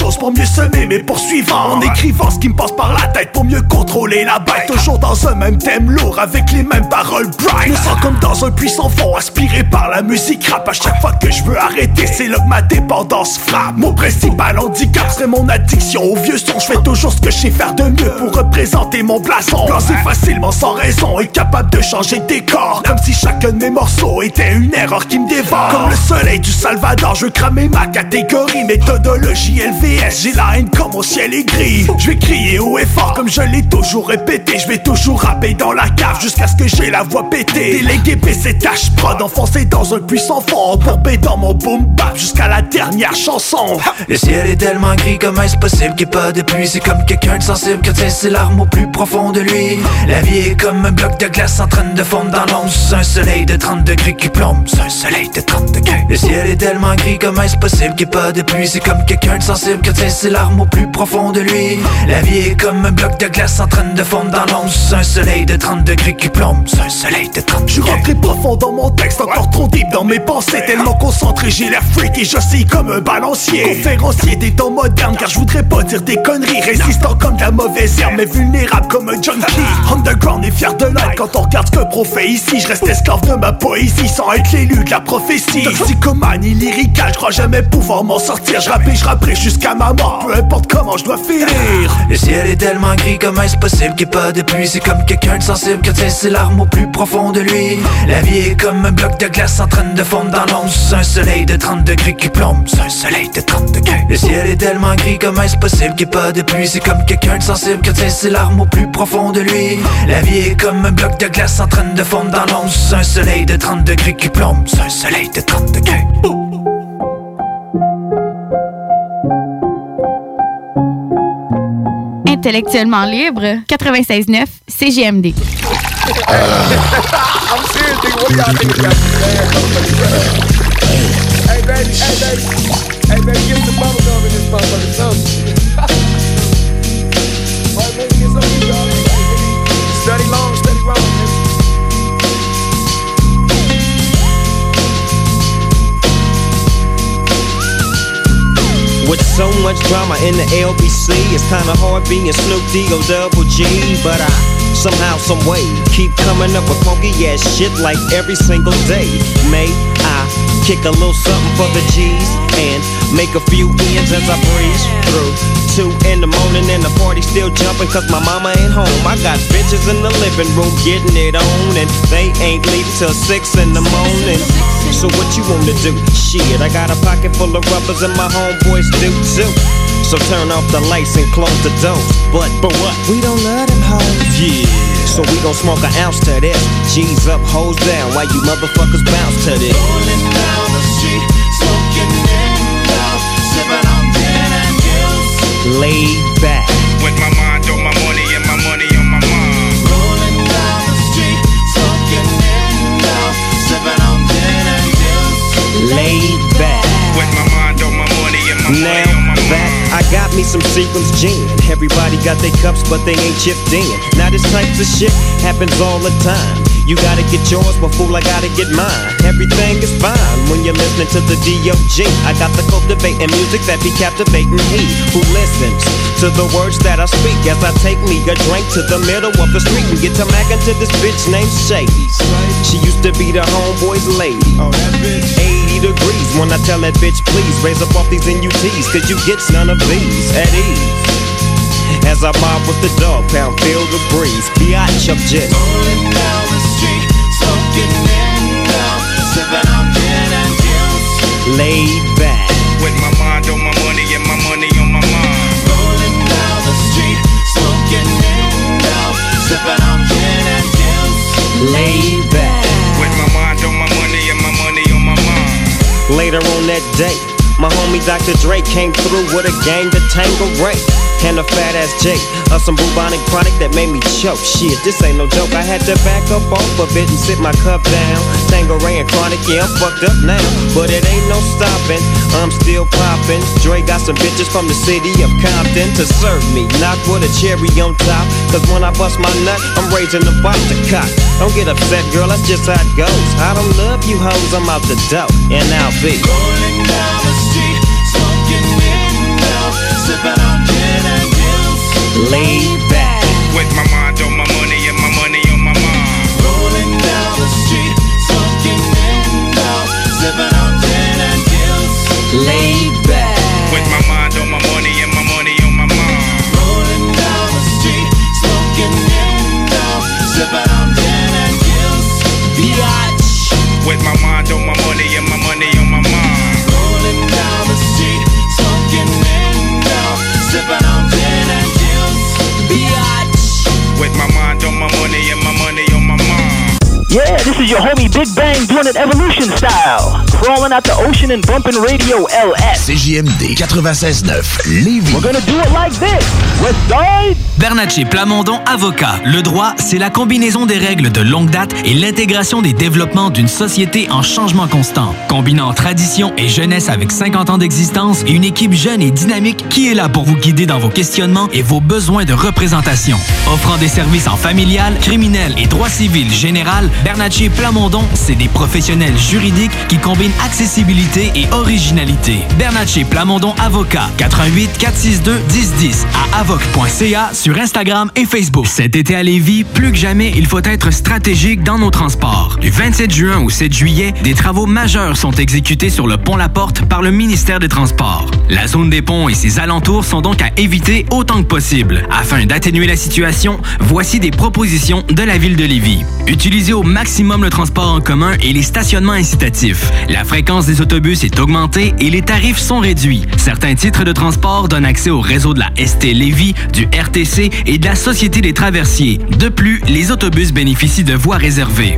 S39: pour mieux semer mes poursuivants En écrivant ce qui me passe par la tête pour mieux contrôler la bête. Toujours dans un même thème lourd avec les mêmes paroles bright. Me sens comme dans un puissant fond aspiré par la musique rap. À chaque fois que je veux arrêter c'est là que ma dépendance frappe. Mon principal handicap serait mon addiction au vieux son. Je fais toujours ce que je sais faire de mieux pour représenter mon blason. Blasé facilement sans raison et capable de changer de décor. Comme si chacun de mes morceaux était une erreur qui me dévore. Comme le soleil du Salvador, je veux cramer ma catégorie Méthodologie LVS, j'ai la haine comme au ciel est gris Je vais crier haut et fort comme je l'ai toujours répété. Je vais toujours rapper dans la cave jusqu'à ce que j'ai la voix pétée. Délégué PC tâche prod, enfoncé dans un puissant fond. Pourbé dans mon boom bap jusqu'à la dernière chanson.
S40: Le ciel est tellement gris, comment est-ce possible qu'il n'y ait pas de pluie? C'est comme quelqu'un de sensible qui tient ses larmes au plus profond de lui. La vie est comme un bloc de glace en train de fondre dans l'ombre Sous un soleil de 30 degrés qui plombe. Sous un soleil de 30 degrés. Le ciel est tellement gris, comment est-ce possible qu'il n'y ait pas de pluie? C'est comme quelqu'un de sensible qui tient ses larmes au plus profond de lui. La vie est comme un bloc de glace en train de fondre dans l'ombre. Un soleil de 30 degrés qui plombe. Sous un soleil de 30
S39: Je suis rentré profond dans mon texte, encore trop deep dans mes pensées Tellement concentré, j'ai l'air freak et j'oscille comme un balancier. Conférencier des temps modernes, car je voudrais pas dire des conneries. Résistant comme de la mauvaise herbe, mais vulnérable comme un junkie. Underground et fier de l'être quand on regarde ce que pro fait ici Je reste esclave de ma poésie sans être l'élu de la prophétie. Toxicomanie lyrical, je crois jamais pouvoir m'en sortir. Je et je rapperai jusqu'à ma mort, peu importe comment je dois finir.
S40: Le ciel est tellement gris, comment est-ce possible qu'il pas de pluie? C'est comme quelqu'un de sensible qui tient ses larmes au plus profond de lui. La vie est comme un bloc de glace en train de fondre dans l'ombre. Un soleil de 30 degrés qui plombe. Sous un soleil de 30 degrés. Le ciel est tellement gris, comment est-ce possible qu'il pas de pluie? C'est comme quelqu'un de sensible qui tient ses larmes au plus profond de lui. La vie est comme un bloc de glace en train de fondre dans l'ombre. Un soleil de 30 degrés qui plombe. Sous un soleil de 30 degrés
S29: Intellectuellement libre, 96.9 CGMD.
S36: With so
S41: much drama in the LBC. It's kinda hard being Snoop D-O double G, but I somehow, some way keep coming up with funky ass shit like every single day. May I kick a little something for the G's and make a few ends as I breeze through. Two in the morning and the party still jumping cause my mama ain't home. I got bitches in the living room getting it on and they ain't leaving till six in the morning. So what you wanna do? Shit, I got a pocket full of rubbers and my homeboys do too. So turn off the lights and close the doors. But, but what? We don't love them hoes. Yeah. So we gon' smoke an ounce to this. G's up, hoes down, Why you motherfuckers bounce to this.
S21: Rolling down the street, smoking in love, sipping on gin and juice.
S41: Laid back.
S42: With my mind on my
S41: Laid back.
S42: With my mind on my money and my
S41: Now
S42: on my
S41: that I got me some Seagram's gin. Everybody got their cups, but they ain't chipped in. Now this type of shit happens all the time. You gotta get yours, but fool, I gotta get mine. Everything is fine when you're listening to the D.O.G. I got the cultivating music that be captivating he who listens to the words that I speak as I take me a drink to the middle of the street and get to mackin' to this bitch named Shady. She used to be the homeboy's lady. 80 degrees when I tell that bitch, please raise up off these NUTs, cause you get none of these at ease. As I mob with the dog pound, feel the breeze. Biatch up just. Laid back.
S42: With my mind on my money and my money on my mind.
S21: Rolling down the street, smoking in love, sipping on gin and juice.
S41: Laid back.
S42: With my mind on my money and my money on my mind.
S41: Later on that day, my homie Dr. Dre came through with a gang to tangle Ray. And a fat ass Jake of some bubonic chronic that made me choke. Shit, this ain't no joke. I had to back up off of it and sit my cup down. Tangeray and chronic, yeah, I'm fucked up now. But it ain't no stopping. I'm still popping. Dre got some bitches from the city of Compton to serve me. Not with a cherry on top. Cause when I bust my nut, I'm raising the box to cock. Don't get upset, girl, that's just how it goes. I don't love you hoes, I'm out the dough. And I'll be
S21: Rolling down the street, smoking in love, sipping on.
S41: Laid back.
S42: With my mind on my money
S36: Big Bang doing it evolution style. Crawling out the ocean and bumping radio LS.
S43: CJMD 96.9 Lévis.
S36: We're gonna do it like this. West Side.
S30: Bernatchez Plamondon Avocat. Le droit, c'est la combinaison des règles de longue date et l'intégration des développements d'une société en changement constant. Combinant tradition et jeunesse avec 50 ans d'existence et une équipe jeune et dynamique qui est là pour vous guider dans vos questionnements et vos besoins de représentation. Offrant des services en familial, criminel et droit civil général, Bernatchez Plamondon, c'est des professionnels juridiques qui combinent accessibilité et originalité. Bernatchez Plamondon Avocat, 88 462 1010 à avoc.ca sur Instagram et Facebook. Cet été à Lévis, plus que jamais, il faut être stratégique dans nos transports. Du 27 juin au 7 juillet, des travaux majeurs sont exécutés sur le pont La Porte par le ministère des Transports. La zone des ponts et ses alentours sont donc à éviter autant que possible. Afin d'atténuer la situation, voici des propositions de la ville de Lévis. Utilisez au maximum le transport en commun et les stationnements incitatifs. La fréquence des autobus est augmentée et les tarifs sont réduits. Certains titres de transport donnent accès au réseau de la ST Lévis, du RTC et de la Société des traversiers. De plus, les autobus bénéficient de voies réservées.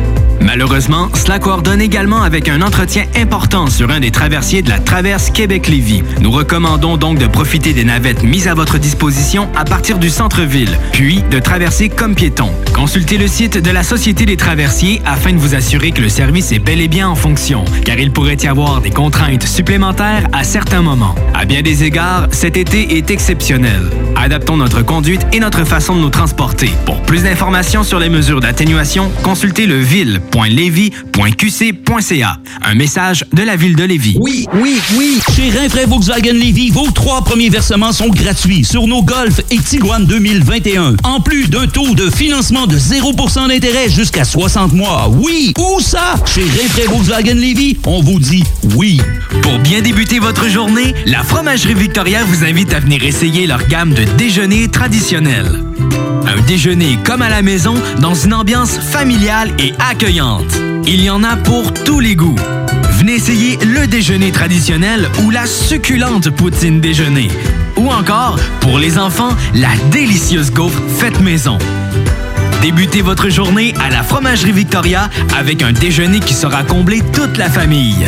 S30: Malheureusement, cela coordonne également avec un entretien important sur un des traversiers de la traverse Québec-Lévis. Nous recommandons donc de profiter des navettes mises à votre disposition à partir du centre-ville, puis de traverser comme piéton. Consultez le site de la Société des traversiers afin de vous assurer que le service est bel et bien en fonction, car il pourrait y avoir des contraintes supplémentaires à certains moments. À bien des égards, cet été est exceptionnel. Adaptons notre conduite et notre façon de nous transporter. Pour plus d'informations sur les mesures d'atténuation, consultez le ville.levy.qc.ca. Un message de la ville de Lévis.
S32: Oui, oui, oui. Chez Rinfraie Volkswagen Lévis, vos trois premiers versements sont gratuits sur nos Golf et Tiguan 2021. En plus d'un taux de financement de 0% d'intérêt jusqu'à 60 mois. Oui, où ça? Chez Rinfraie Volkswagen Lévis, on vous dit oui.
S30: Pour bien débuter votre journée, la Fromagerie Victoria vous invite à venir essayer leur gamme de déjeuners traditionnels. Un déjeuner comme à la maison dans une ambiance familiale et accueillante. Il y en a pour tous les goûts. Venez essayer le déjeuner traditionnel ou la succulente poutine déjeuner. Ou encore, pour les enfants, la délicieuse gaufre faite maison. Débutez votre journée à la Fromagerie Victoria avec un déjeuner qui sera comblé toute la famille.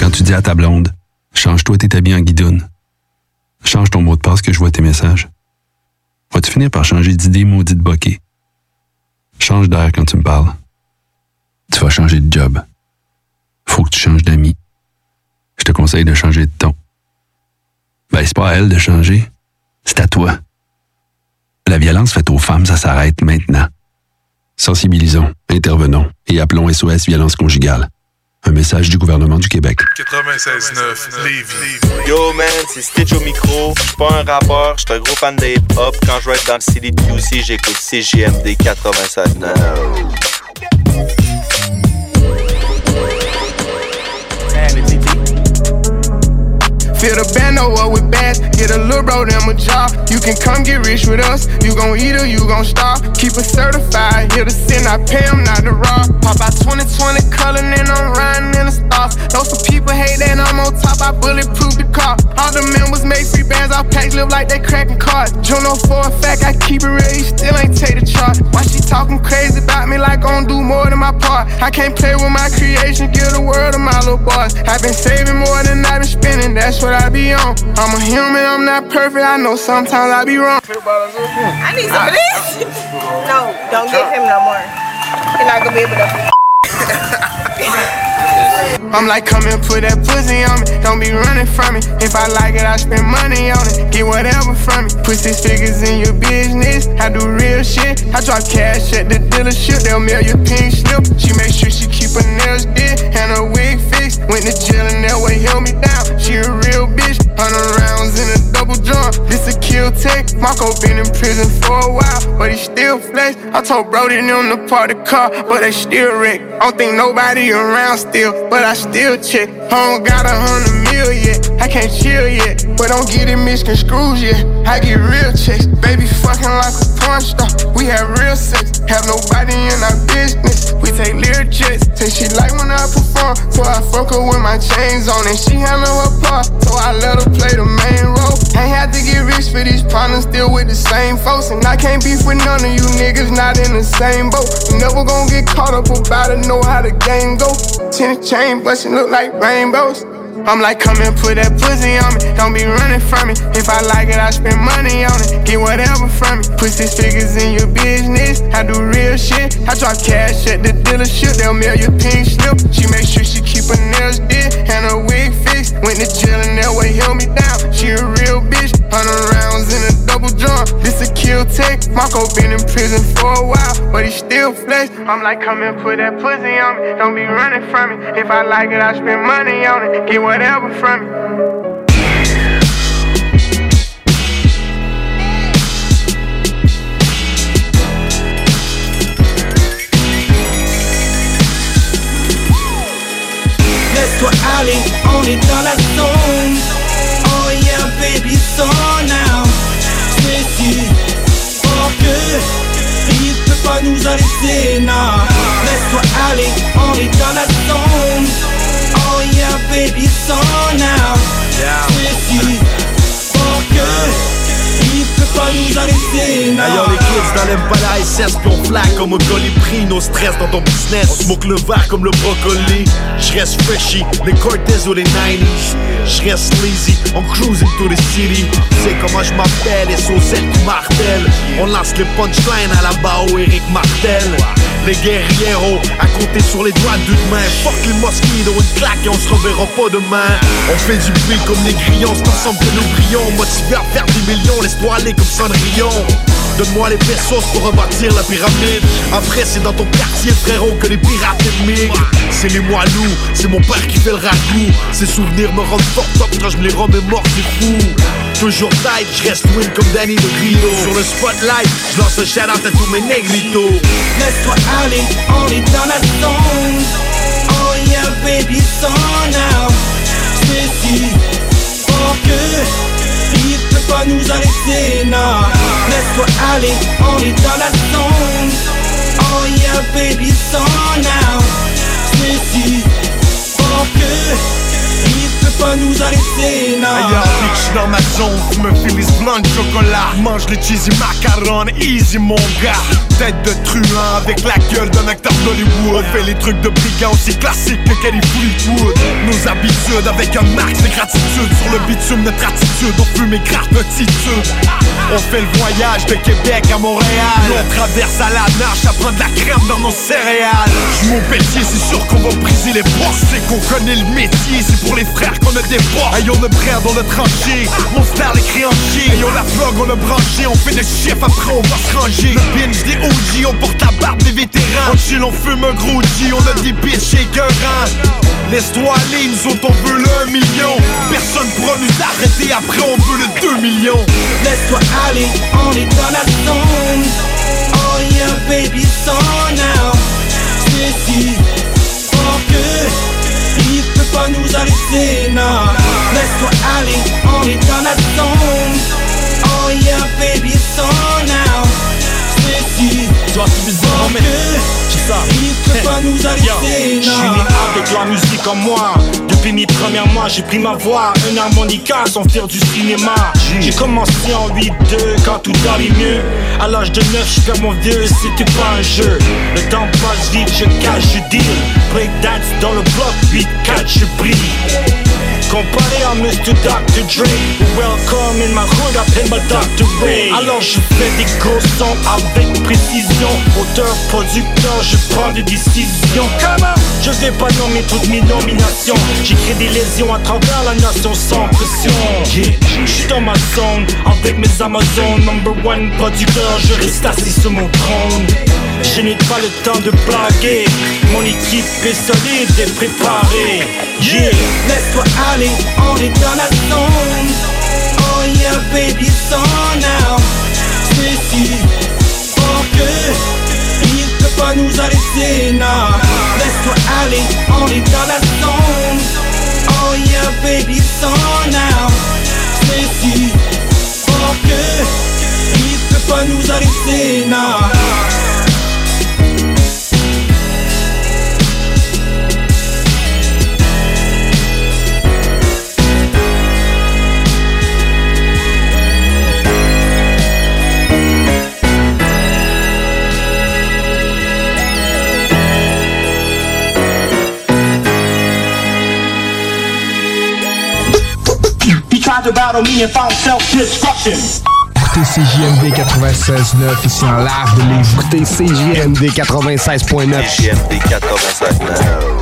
S44: Quand tu dis à ta blonde, change-toi tes habits en guidoune. Change ton mot de passe que je vois tes messages. Vas-tu finir par changer d'idée maudite bokeh? Change d'air quand tu me parles. Tu vas changer de job. Faut que tu changes d'amis. Je te conseille de changer de ton. Ben, c'est pas à elle de changer. C'est à toi. La violence faite aux femmes, ça s'arrête maintenant. Sensibilisons, intervenons et appelons SOS Violence Conjugale. Un message du gouvernement du Québec.
S45: 96.9 Lévis. Yo man, c'est Stitch au micro. Je suis pas un rappeur, je suis un gros fan de hip-hop. Quand je vais être dans le CDPUC, j'écoute CGMD 96.9.
S46: Fill the bando up with bass, get a little bro them a job. You can come get rich with us, you gon' eat or you gon' starve. Keep it certified, here to sin, I pay them not to rob. Pop out 2020 color, and I'm riding in the stars. Know some people hate that I'm on top, I bulletproof the car. All the members make free bands, all packs live like they cracking cards. Juno oh for a fact, I keep it real, you still ain't take the chart. Why she talking crazy about me like gon' do more than my part? I can't play with my creation, give the world to my little boys. I've been saving more than I've been spending, that's what I be on. I'm a human, I'm not perfect. I know sometimes I be wrong.
S47: I need some of this. no, don't give him no more. He's not gonna be able to.
S46: I'm like, come and put that pussy on me. Don't be running from me. If I like it, I spend money on it. Get whatever from me. Put six figures in your business. I do real shit. I drop cash at the dealership. They'll mail your pink slip. She make sure she keep her nails did and her wig fixed. Went to jail and that way held me down. She a real bitch. Hundred rounds in a double drum. This a kill tech. Marco been in prison for a while, but he still flex. I told Brody them to park the car, but they still wreck. I don't think nobody around still, but I still check. I don't got a hundred million. I can't chill yet, but don't get it misconstrued yet. I get real checks, baby fucking like a porn star. We have real sex, have nobody in our business. We take lyric checks, say she like when I perform, so I fuck her with my chains on and she handle her part, so I let her play the main role. Ain't had to get rich for these partners, still with the same folks, and I can't beef with none of you niggas not in the same boat. You never gonna get caught up about it, know how the game go. Tennis chain bustin' look like rainbows. I'm like, come and put that pussy on me. Don't be running from me. If I like it, I spend money on it. Get whatever from me. Put six figures in your business. I do real shit. I drop cash at the dealership. They'll mail you pink slip. She make sure she keep her nails did and her wig fixed. Went to jail and that way held me down. She a real bitch. Hundred rounds in a double drum. This a kill tech. Marco been in prison for a while, but he still flex. I'm like, come and put that pussy on me. Don't be running from me. If I like it, I spend money on it. Get whatever from me.
S21: Laisse-toi aller, on est dans la zone. Oh yeah, baby, so now. C'est si fort que il peut pas nous arrêter, non. Laisse-toi aller, on est dans la zone. Oh yeah, baby, so now. C'est si fort que
S46: il peut pas nous arrêter, non.
S48: Ailleurs les kids l'aime pas la comme un pris nos stress dans ton business. On smoke le verre comme le brocoli. J'reste freshy, les Cortez ou les 90s J'reste lazy, on cruising to the city. C'est comment je m'appelle et saucettes martèlent On lance les punchlines à la bao Eric Martel. Les guerrieros à compter sur les doigts d'une main. Fuck les mosquitos, une claque et on se reverra pas demain. On fait du bruit comme les grillons, c'est ensemble que nous brillons. Motivé à faire des millions, laisse-toi aller comme Donne-moi les pesos pour rebâtir la pyramide. Après c'est dans ton quartier frérot que les pirates émigrent. C'est les moelleux, c'est mon père qui fait le ragoût. Ces souvenirs me rendent fort top quand je me les remémore, c'est fou. Toujours tight, je reste win comme Danny de Rio Sur le spotlight, je lance un shout out à tous mes négritos
S46: Laisse-toi aller, on est dans la zone. Oh yeah baby, son now Ceci, pour que pas nous arrêter, non. Laisse-toi aller, on est dans la zone. Oh yeah baby, son now. Ceci, pour que il peut pas nous arrêter, non.
S48: Ailleurs, bitch, dans ma zone, me filis blanc de chocolat. Mange les cheesy macarons, easy mon gars Tête de truand avec la gueule d'un acteur d'Hollywood. Fait les trucs de brigands aussi classiques que Kelly Fleetwood. Nos habitudes avec un max de gratitude. Sur le bitume, notre attitude, on fume et gratitude On fait le voyage de Québec à Montréal. On traverse à la nage, ça prend de la crème dans nos céréales. J'm'au pétier, c'est sûr qu'on va briser les postes C'est qu'on connaît le métier, c'est pour les frères qu'on a des portes Ayons le brère dans le tranché, mon frère les créanciers Ayons la plug, on a branché, on fait des chiffres, après on va se ranger. Le binge des OG, on porte la barbe des vétérans. On chill, on fume un gros G, on a des bitches écœurants Laisse-toi aller, nous autres on veut le 1 million. Personne pourra nous arrêter, après on veut le 2 millions.
S46: Laisse-toi aller, on est dans la zone. Oh yeah baby, so now Ceci, pour que il peut pas nous arrêter, non. Laisse-toi aller, on est dans la zone. Oh yeah baby, so now Ceci,
S49: Tu me
S46: pour
S49: mais
S46: que
S49: ça.
S46: Il peut pas nous arrêter,
S49: Je suis né avec la musique en moi. Depuis mes premiers mois j'ai pris ma voix. Un harmonica sans faire du cinéma. J'ai commencé en 8-2 quand tout allait mieux. À l'âge de 9 je perds mon vieux c'était pas un jeu. Le temps passe vite je cache je deal. Breakdance dans le bloc 8-4 je brille Comparé à Mr. Dr. Dre Welcome in my hood, appelle ma Dr. Ray Alors je fais des gros sons avec précision Auteur, producteur, je prends des décisions Comment? Je vais pas nommer toutes mes nominations J'écris des lésions à travers la nation sans pression yeah. J'suis dans ma zone avec mes Amazones Number one producteur, je reste assis sur mon trône Je n'ai pas le temps de blaguer Mon équipe est solide et préparée
S46: Laisse-toi aller, on est dans la zone. Oh yeah baby, so now Ceci, pour que il peut pas nous arrêter, non. Laisse-toi aller, on est dans la zone. Oh yeah baby, so now Ceci, pour que il peut pas nous arrêter, non
S50: Tried to battle me and found self-destruction.
S51: Écoutez CJMD 96.9 ici en live de Lévis. Écoutez CJMD 96.9.
S52: CJMD 96.9.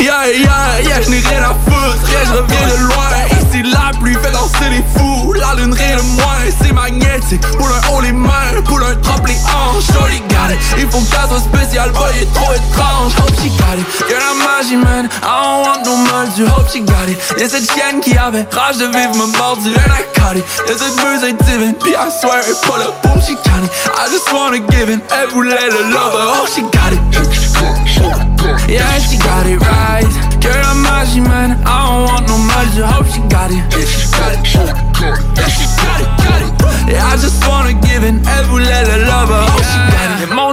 S53: Yeah, yeah, yeah, je n'ai rien à foutre, yeah, je reviens de loin pluie fait danser les fous, la lune rien de moins C'est magnétique, pour un haut les mains, pour un trempe les hanches. Got it, il faut que ça spécial, boy, est trop étrange. Hope she got it, y'a la magie man, I don't want no mal du Hope she got it, y'a cette chienne qui avait rage de vivre me mordu and I caught it. Y'a cette buzz divine, puis I swear it pull up, boom, she got it. I just wanna give it, elle voulait le lover, oh she got it. Yeah, she got it right. Girl, I'm. I don't want no. Hope she got it. Yeah, she got it. Yeah, she got it, got it. Yeah, I just wanna give it. Elle voulait le lover. Oh,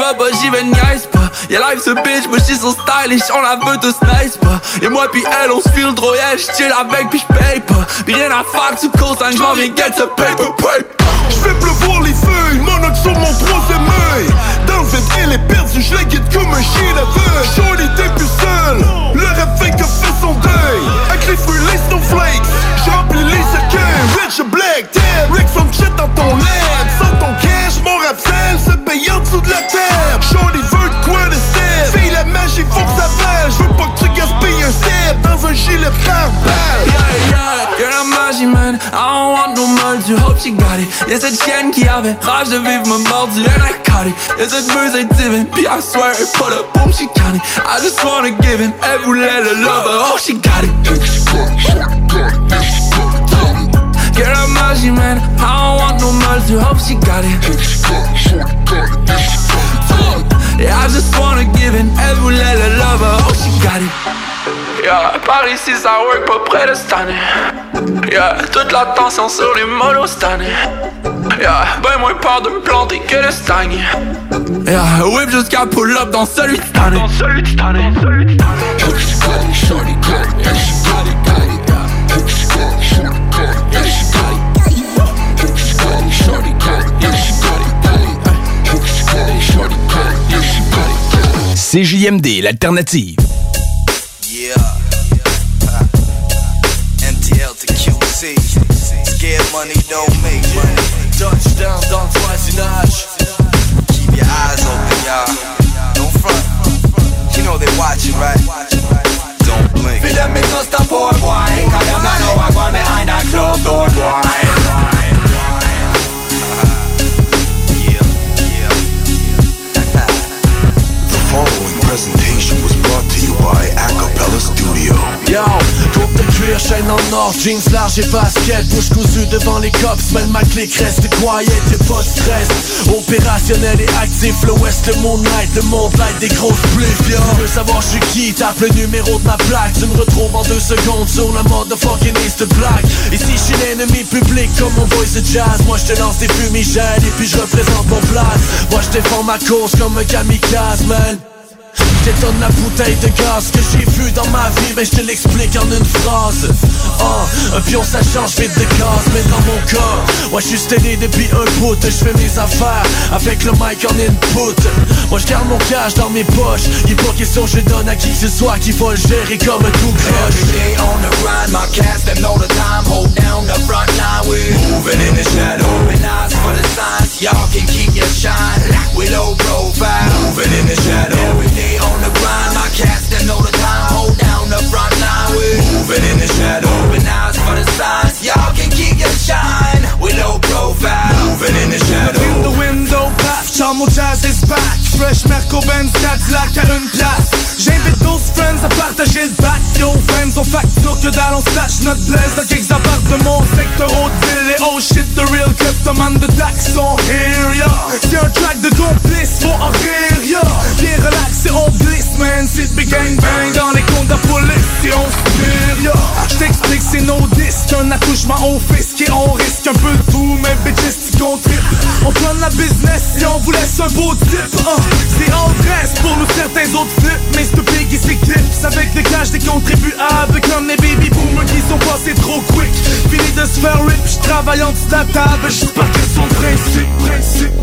S53: là bas j'y vais niaise pas Y'a life ce bitch mais j'suis so stylish On la veut tous nice pas Et moi pis elle on se file trop yeah J'chill avec pis j'paye pas Pis rien à faire tu co-sign J'm'en viens get ce paper paper
S54: J'fais pleuvoir les feuilles, monocle sur mon troisième œil Dans le vide, elle est perdue, je la guide comme un chien d'aveugle Shorty t'es plus seul, le rêve fait que fait son deuil. Avec les fruits, les snowflakes, j'remplis les cercueils Rich black, dead, Rick from shit dans ton lab. Sans ton cash, mon rap sale se paye en dessous de la terre. Shorty veut de quoi de step, fais la magie, faut que ça vaille J'veux pas que tu gaspilles un step dans un gilet pare-balles
S53: Yeah, yeah, you're la magie man. I don't want no mordu, hope she got it. Y'a cette chienne qui avait rage de vivre me mordu Elle a caught it. Y'a cette meuse est divine Puis I swear it put up. Boom she got it. I just wanna give it Elle voulait le lover, oh she got it. You're la magie man. I don't want no mordu, hope she got it. Yeah, I just wanna give it Elle voulait le lover, oh she got it Yeah, par ici ça work pas près de cette année. Yeah, toute l'attention sur les molos cette année. Yeah, ben moins peur de me planter que de stagner Yeah, whip jusqu'à pull up dans celui de cette année. Dans celui de cette année, celui de cette année.
S43: CJMD, l'alternative.
S48: Yeah. Uh, MTL to QC. Scared money don't make money. Touchdown dans le voisinage. Keep your eyes open, y'all. Don't front. You know they watching, right? Don't blink.
S55: Wie dem mit Muster poor boy Cause them not know I go behind that closed door boy
S54: The following presentation was you by Acapella.
S56: Yo, coupe de cuir, chaîne en or, jeans large et basket Bouche cousue devant les cops, man ma clique reste quiet Y'a pas de stress, opérationnel et actif Le West, le Moonlight, le monde light des grosses pluies Yo, tu veux savoir je suis qui, tape le numéro de ma plaque. Tu me retrouves en deux secondes sur le mode de fucking East Black. Ici je suis l'ennemi public comme mon voice de jazz. Moi je te lance des fumigènes et puis je représente mon place. Moi je défends ma cause comme un kamikaze man J'étonne la bouteille de gaz que j'ai vu dans ma vie Mais je te l'explique en une phrase. Oh, un pion ça change vite de case Mais dans mon cas, moi je suis depuis un bout. Je fais mes affaires avec le mic en input. Moi je garde mon cash dans mes poches. Il pas question je donne à qui que ce soit Qui va le gérer comme un tout croche.
S55: Day on the grind, my cats them know the time. Hold down the front line, we moving in the shadow. Open eyes for the signs, y'all can keep your shine. We low profile, moving in the shadow
S49: partager le bac Yo friends, on facture que dalle, on stash notre blaise. Dans quelques apparts de mon secteur Haute-Ville Et oh shit, the real kleptomane de Dax sont here, C'est un track de complice, faut en rire, yeah Bien relax et on glisse, man. C'est big gang bang dans les comptes de police Et on se yeah J't'explique, c'est no disque Un attouchement au fisc et on risque un peu On prend la business et on vous laisse un beau type hein. C'est en dresse pour nous certains autres flips Mais big qui s'éclipse Avec des cash des contribuables Comme les baby boomers qui sont passés trop quick. Fini de se faire rip, j'travaille en dessous de la table. J'pars que son principe, principe,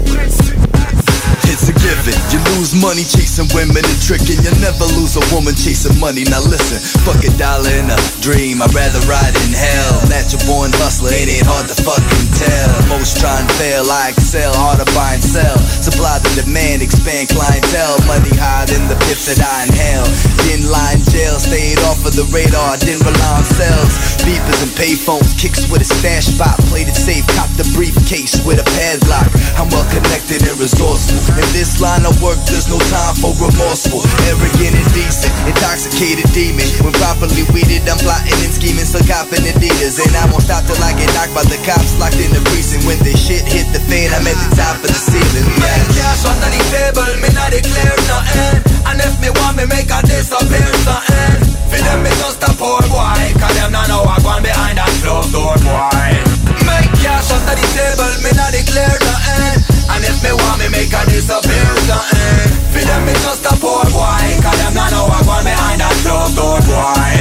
S48: You lose money chasing women and tricking. You never lose a woman chasing money. Now listen, fuck a dollar in a dream. I'd rather ride in hell. Natural born hustler, it ain't hard to fucking tell. Most try and fail, I excel, hard to buy and sell. Supply the demand, expand clientele. Money higher than the pits that I inhale. In jail, stayed off of the radar. Didn't rely on sales. Beepers and payphones, kicks with a stash spot. Played it safe, copped the briefcase with a padlock. I'm well connected and resourceful. In this line of work, there's no time for remorseful. Arrogant and decent, intoxicated demon. When properly weeded, I'm plotting and scheming, so copping Adidas. And I won't stop till I get knocked by the cops, locked in the precinct. When the shit hit the fan, I'm at the top of the ceiling.
S55: Make cash under the table, me not declare nothing And if me want me make a disappear something For them me just a poor boy Cause them not know I gone behind that closed door boy Make cash under the table, me not declare nothing me want me make a disappear something
S48: For them me just a poor boy. Cause them not know I want behind that closed door. Boy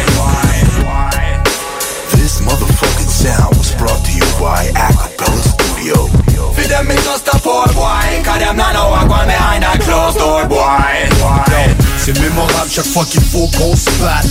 S48: This
S43: motherfucking sound was brought to you by Acapella Studio. For them me just a poor boy. Cause them not know I want behind that closed door. Boy
S54: Chaque fois qu'il faut qu'on se batte.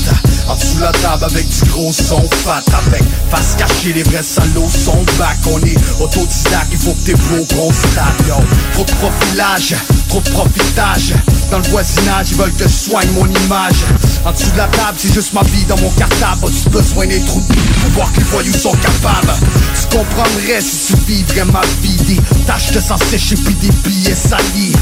S54: En dessous la table avec du gros son fat. Avec face cachée, les vrais salauds sont back. On est autodidacte, il faut que tes bros constatent yo. Trop de profilage, profitage Dans le voisinage, ils veulent que je soigne mon image. En dessous de la table, c'est juste ma vie dans mon cartable. As-tu besoin des trous pour voir que les voyous sont capables? Tu comprendrais si tu vivrais ma vie. Des tâches de sang sécher puis des billets salis.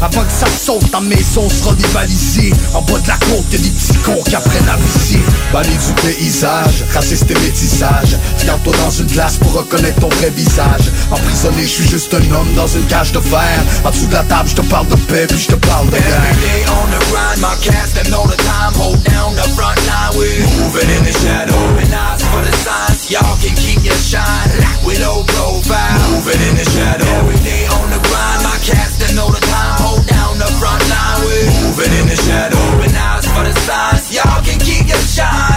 S54: Avant que ça saute, ta maison sera dévalisée. En bas de la côte, y'a des petits cons qui apprennent à viser. Banni du paysage, raciste et métissage. Regarde-toi dans une glace pour reconnaître ton vrai visage. Emprisonné, je suis juste un homme dans une cage de fer. En dessous de la table, je te de paix puis je te parle
S48: Every day on the grind, my cats them know the time. Hold down the front line, we moving in the shadow. Open eyes for the signs, y'all can keep your shine. We low profile, moving in the shadow. Every day on the grind, my cats them know the time. Hold down the front line, we moving in the shadow. Open eyes for the signs, y'all can keep your shine.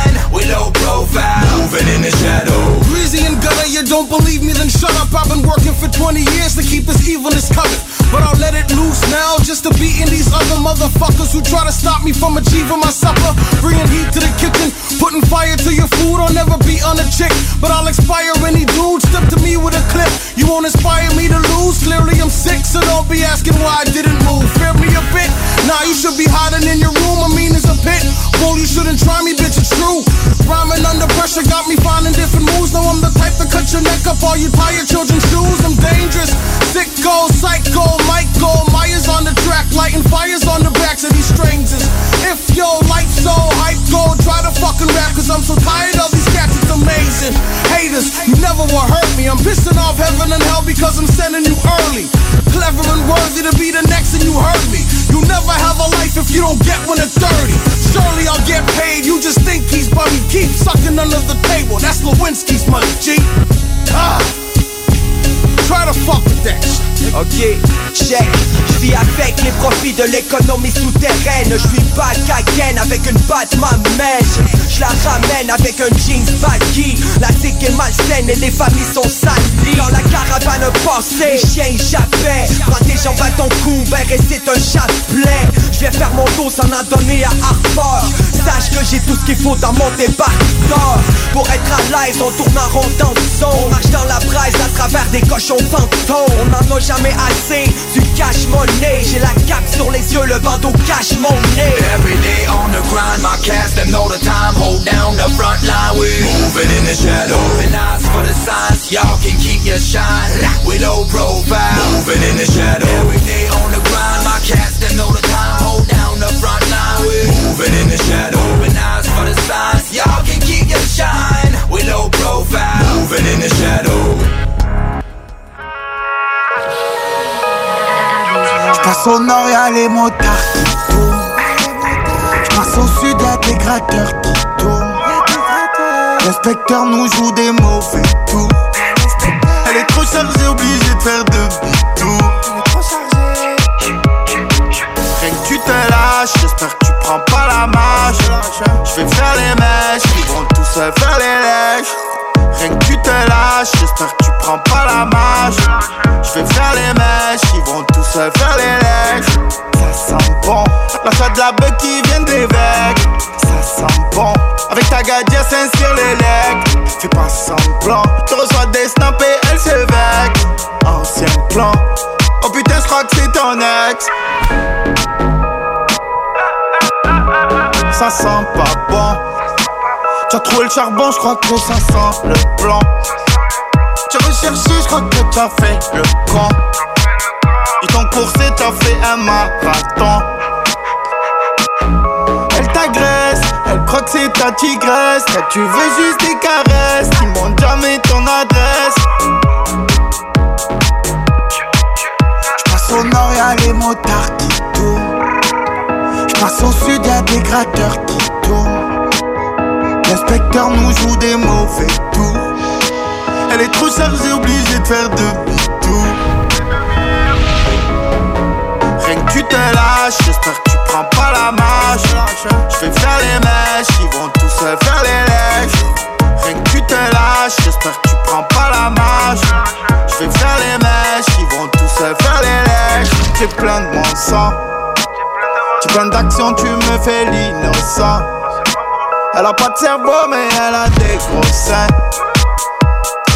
S48: Low profile, moving in the shadow.
S49: Greasy and gutter, you don't believe me, then shut up. I've been working for 20 years to keep this evilness covered. But I'll let it loose now just to beat in these other motherfuckers who try to stop me from achieving my supper. Bringing heat to the kitchen, putting fire to your food. I'll never be on a chick, but I'll expire any dude. Step to me with a clip, you won't inspire me to lose. Clearly I'm sick, so don't be asking why I didn't move. Fear me a bit, nah, you should be hiding in your room. I mean, it's a pit. Bull, you shouldn't try me, bitch, it's true. Rhyming under pressure got me finding different moves. Now I'm the type to cut your neck up while you tie your children's shoes. I'm dangerous, sicko, psycho, Michael Myers on the track, lighting fires on the backs of these strangers. If your life so hype, go try to fucking rap, cause I'm so tired of these cats, it's amazing. Haters, you never will hurt me. I'm pissing off heaven and hell because I'm sending you early. Clever and worthy to be the next, and you heard me. You never have a life if you don't get one at 30. Surely I'll get paid, you just think he's bunny. Keep sucking under the table, that's Lewinsky's money, G. Ah. Try to fuck with that.
S57: Ok, check. Je vis avec les profits de l'économie souterraine. Je suis pas Kaken avec une ma mèche. Je la ramène avec un jeans baggy. La zik est malsaine et les familles sont salies. Dans la caravane passée, les chiens jappaient. Prends tes jambes à ton cou, ben et c'est un chapelet. Je viens faire mon dos sans en donner à Harper. Sache que j'ai tout ce qu'il faut dans mon débarqueur. Pour être à l'aise, on tourne en rond dans le son. On marche dans la braise à travers des cochons fantômes. A jamais assez du cash money. J'ai la cape sur les yeux, le bandeau cache mon nez.
S48: Every day on the grind, my cats them know the time. Hold down the front line, we moving in the shadow. Open eyes for the signs, y'all can keep your shine. We low profile, moving in the shadow. Every day on the grind, my cats them know the time. Hold down the front line, we moving in the shadow. Open eyes for the signs, y'all can keep your shine. We low profile, moving in the shadow.
S49: J'passe au nord, y'a les motards qui tournent. J'passe au sud, y'a des gratteurs qui tournent. L'inspecteur nous joue des mauvais tours. Elle est trop chargée, obligée de faire demi-tour. Rien que tu te lâches, j'espère que tu prends pas la marche. J'vais faire les mèches, ils vont tous se faire les lèches. Rien que tu te lâches, j'espère que tu prends pas la marche. J'vais faire les mèches, ils vont tous se faire les lèches. Ça sent bon, l'achat de la bœuf qui vient de l'évêque. Ça sent bon, avec ta gadia s'inspire les legs. Fais pas semblant, tu reçois des snaps et elle s'évêque. Ancien plan, oh putain, j'crois que c'est ton ex. Ça sent pas bon. Tu as trouvé le charbon, je crois que ça sent le plan. Tu as recherché, je crois que tu as fait le con. Ils t'ont coursé, t'as fait un marathon. Elle t'agresse, elle croit que c'est ta tigresse. Toi, tu veux juste des caresses, ils montrent jamais ton adresse. J'passe au nord, y'a les motards qui tournent. J'passe au sud, y'a des gratteurs qui tournent. L'inspecteur nous joue des mauvais tours. Elle est trop chargée, obligée de faire demi-tour. Rien que tu te lâches, j'espère que tu prends pas la marche. J'vais faire les mèches, ils vont tous se faire les lèches. Rien que tu te lâches, j'espère que tu prends pas la marche. J'vais faire les mèches, ils vont tous se faire les lèches. J'ai plein de mon sang. Tu
S58: Plein d'actions, tu me fais l'innocent. Elle a pas de cerveau, mais elle a des gros seins.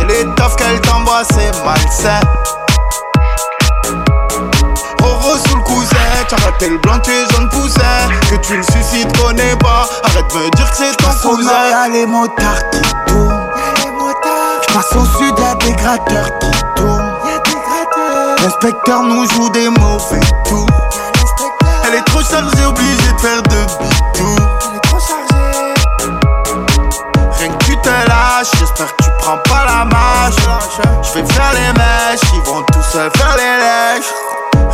S58: Et les toffes qu'elle t'envoie, c'est malsain. Roro sous le cousin, t'as raté le blanc, tu es jaune poussin. Que tu le suicides, connais pas. Arrête de me dire que c'est ton cousin.
S57: Y'a les motards qui tournent. J'passe au sud, y'a des gratteurs qui tournent.
S58: L'inspecteur nous joue des mauvais tours. Elle est trop chargée, obligée de faire de j'espère que tu prends pas la marche. Je vais faire les mèches, ils vont tous se faire les lèches.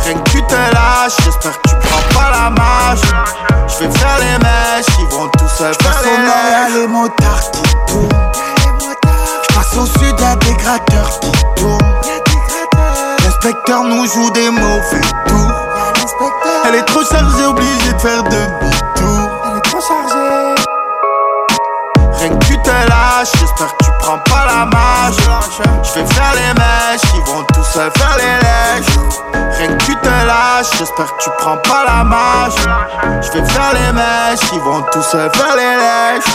S58: Rien que tu te lâches, j'espère que tu prends pas la marche. Je vais faire les mèches, ils vont tous se faire les lèches.
S57: les motards qui tournent. J'passe au sud, y'a des gratteurs qui tournent.
S58: L'inspecteur nous joue des mauvais tours. Elle est trop chargée, obligée de faire de bitours.
S57: Elle est trop chargée.
S58: J'espère que tu prends pas la marche. Je vais faire les mèches, ils vont tous se faire les lèches. Rien que tu te lâches, j'espère que tu prends pas la marche. Je vais faire les mèches, ils vont tous se faire les lèches.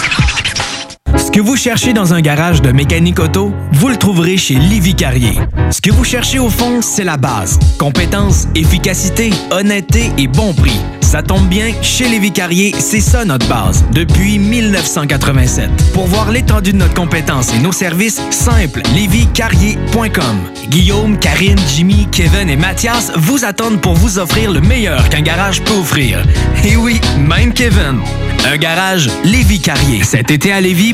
S30: Ce que vous cherchez dans un garage de mécanique auto, vous le trouverez chez Livy Carrier. Ce que vous cherchez au fond, c'est la base. Compétence, efficacité, honnêteté et bon prix. Ça tombe bien, chez Lévi Carrier, c'est ça notre base, depuis 1987. Pour voir l'étendue de notre compétence et nos services, simple, lévicarrier.com. Guillaume, Karine, Jimmy, Kevin et Mathias vous attendent pour vous offrir le meilleur qu'un garage peut offrir. Et oui, même Kevin. Un garage Lévi Carrier. Cet été à Lévis,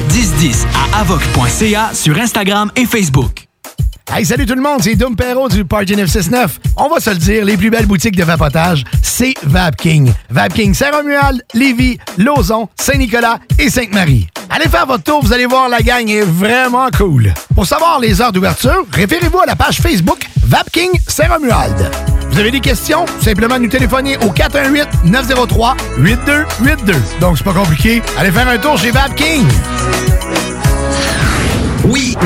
S30: 1010 à avoc.ca sur Instagram et Facebook.
S59: Hey, salut tout le monde, c'est Dom Perrault du Party 969. On va se le dire, les plus belles boutiques de vapotage, c'est Vapking. Vapking Saint-Romuald, Lévis, Lauson, Saint-Nicolas et Sainte-Marie. Allez faire votre tour, vous allez voir, la gang est vraiment cool. Pour savoir les heures d'ouverture, référez-vous à la page Facebook Vapking Saint-Romuald. Vous avez des questions? Simplement nous téléphoner au 418-903-8282. Donc, c'est pas compliqué. Allez faire un tour chez Vapking.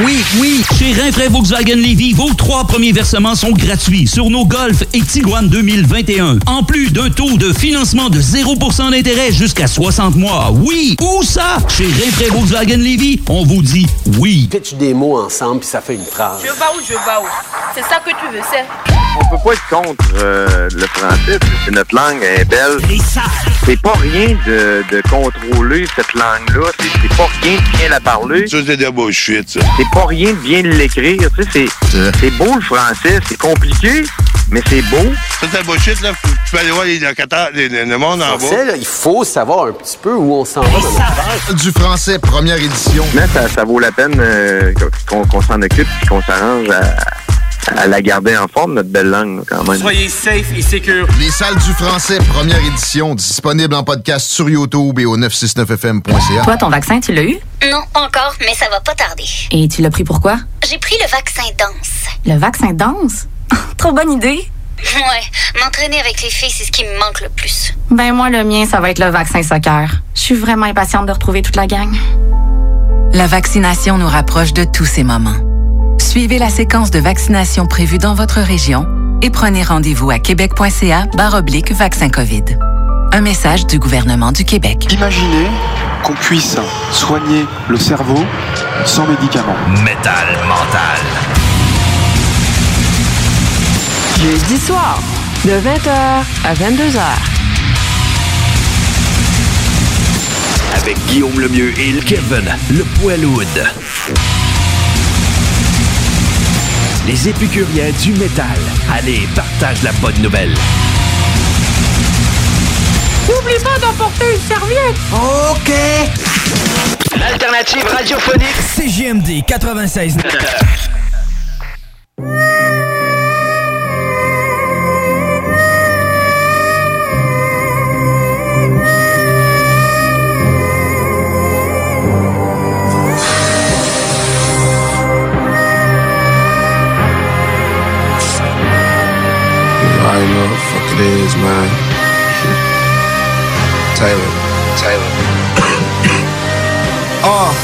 S60: Oui,
S59: Oui. Chez Rinfraie Volkswagen Levy, vos trois premiers versements sont gratuits sur nos Golf et Tiguan 2021. En plus d'un taux de financement de 0% d'intérêt jusqu'à 60 mois. Oui, où ça? Chez Rinfraie Volkswagen Levy, on vous dit oui.
S61: Pitch des mots ensemble puis ça fait une phrase.
S62: Je vais où, je vais où? C'est ça que tu veux, c'est?
S11: On peut pas être contre euh, le français, c'est notre langue, elle est belle. C'est pas rien de, de contrôler cette langue-là, c'est c'est pas rien de bien la parler.
S63: Ça, c'est de la bullshit, ça.
S11: C'est pas rien de bien l'écrire, tu sais, c'est c'est beau le français, c'est compliqué, mais c'est beau.
S63: Ça, c'est bullshit, là. Tu peux aller voir les locataires, le monde en
S61: Français,
S63: bas.
S61: là, il faut savoir un petit peu où on s'en va. dans
S11: Du français, première édition. Mais ça, ça vaut la peine euh, qu'on qu'on s'en occupe et qu'on s'arrange à, à la garder en forme, notre belle langue, quand même.
S64: Soyez safe et secure.
S11: Les salles du français, première édition, disponible en podcast sur YouTube et au 969fm.ca.
S14: Toi, ton vaccin, tu l'as eu?
S65: Non, encore, mais ça va pas tarder.
S14: Et tu l'as pris pourquoi?
S65: J'ai pris le vaccin danse.
S14: Le vaccin danse? Trop bonne idée!
S65: Ouais, m'entraîner avec les filles, c'est ce qui me manque le plus.
S14: Ben moi, le mien, ça va être le vaccin soccer. Je suis vraiment impatiente de retrouver toute la gang.
S66: La vaccination nous rapproche de tous ces moments. Suivez la séquence de vaccination prévue dans votre région et prenez rendez-vous à québec.ca oblique vaccin COVID. Un message du gouvernement du Québec.
S67: Imaginez qu'on puisse soigner le cerveau sans médicaments.
S43: Métal mental.
S68: Jeudi soir, de 20h à 22h.
S43: Avec Guillaume Lemieux et Kevin, le Poiloud. Les épicuriens du métal. Allez, partage la bonne nouvelle.
S62: N'oublie pas d'emporter une serviette.
S43: OK.
S62: L'alternative radiophonique.
S30: CGMD 96.
S69: Taylor. Taylor.
S57: Uh,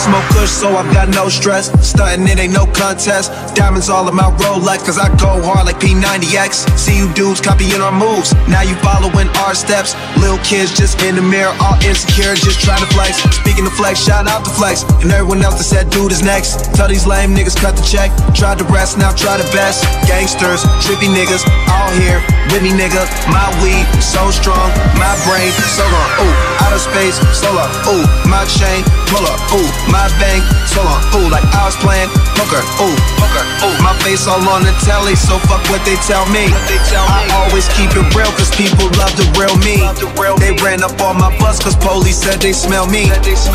S57: smoke kush, so I've got no stress. Stunting, it ain't no contest. Diamonds all in my Rolex, cause I go hard like P90X. See you dudes copying our moves. Now you following our steps. Little kids just in the mirror, all insecure, just trying to flex. Speaking of flex, shout out to flex. And everyone else that said dude is next. Tell these lame niggas cut the check. Tried the rest, now try the best. Gangsters, trippy niggas, all here with me, nigga. My weed, so strong. Brain, so long. Ooh, outer space, so long. Ooh, my chain, pull up. Ooh, my bank, so long. Ooh, like I was playing poker. Ooh, poker. Ooh, my face all on the telly, so fuck what they tell me. They tell I always keep it real, cause people love the real me. They ran up on my bus, cause police said they smell me.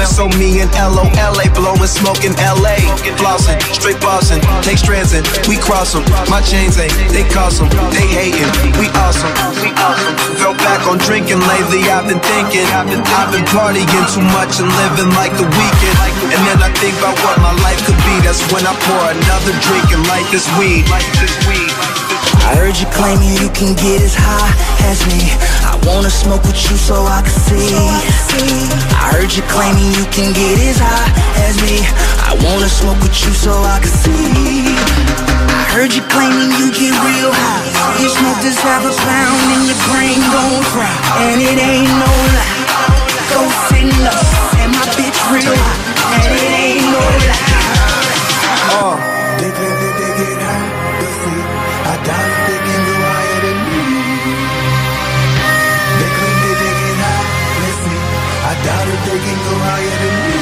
S57: So me and LOLA blowing smoke in LA. Flossing, straight bossing, take strands in, we cross them. My chains ain't, they cost them, they hating, we awesome. We awesome. Fell back on drinking lately, I've been thinking. I've been partying too much and living like the weekend. And then I think about what my life could be, that's when I pour another drink and light this weed. Light this weed.
S21: I heard you claiming you can get as high as me. I wanna smoke with you so I can see. I heard you claiming you can get as high as me. I wanna smoke with you so I can see. I heard you claiming you get real high. You smoke this half a pound and your brain gon' fry. And it ain't no lie. Go sit low. And my bitch real. And it ain't no lie.
S57: Uh, they claim that they get high, but see, I doubt if they can go higher than me. They claim that they get high, let's see, I doubt if they can go higher than me.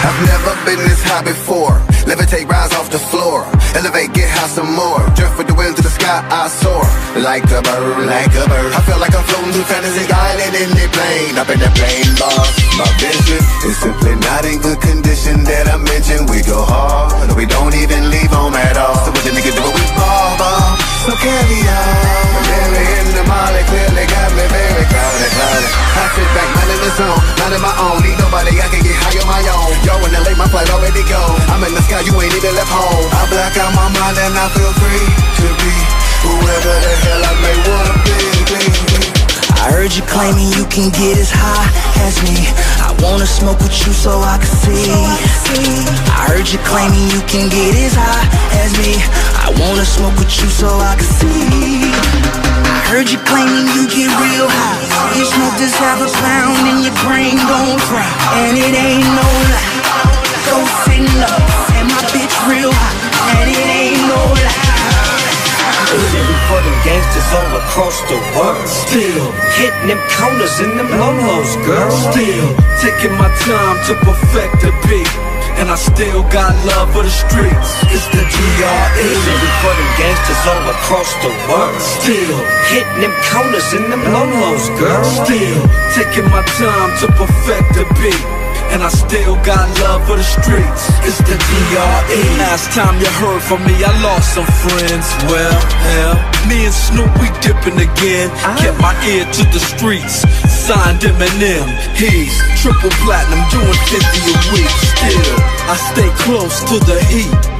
S54: I've never been this high before. Levitate, rise off the floor. Elevate, get high some more. Drift with the wind to the sky, I soar. Like a bird, like a bird. I feel like I'm floating through fantasy island in the plane. Up in the plane, boss. My vision is simply not in good condition that I mentioned. We go hard, we don't even leave home at all. So what the nigga do? We ball, ball. So carry on. Mary in the molly clearly got me very crowded, crowded. I sit back, minding the zone, minding my own. Need nobody, I can get high on my own. Yo, in LA, my flight already go. I'm in the sky, you ain't even left home. I black out my mind and I feel free to be whoever the hell I may wanna be. be.
S21: I heard you claiming you can get as high as me. I wanna smoke with you so I can see. I heard you claiming you can get as high as me. I wanna smoke with you so I can see. I heard you claiming you get real high. You smoke this half a pound and your brain gon' fry. And it ain't no lie. Go sitting up and my bitch real high. And it ain't no lie.
S53: Living for them gangsters all across the world. Still hitting them counters in them lolos, girl. Still taking my time to perfect the beat. And I still got love for the streets. It's the DRE. Living for them gangsters all across the world. Still hitting them counters in them lolos, girl. Still taking my time to perfect the beat. And I still got love for the streets. It's the DRE. Last time you heard from me, I lost some friends. Well, hell, me and Snoop, we dipping again. Kept my ear to the streets. Signed Eminem. He's triple platinum, doing 50 a week. Still, I stay close to the heat.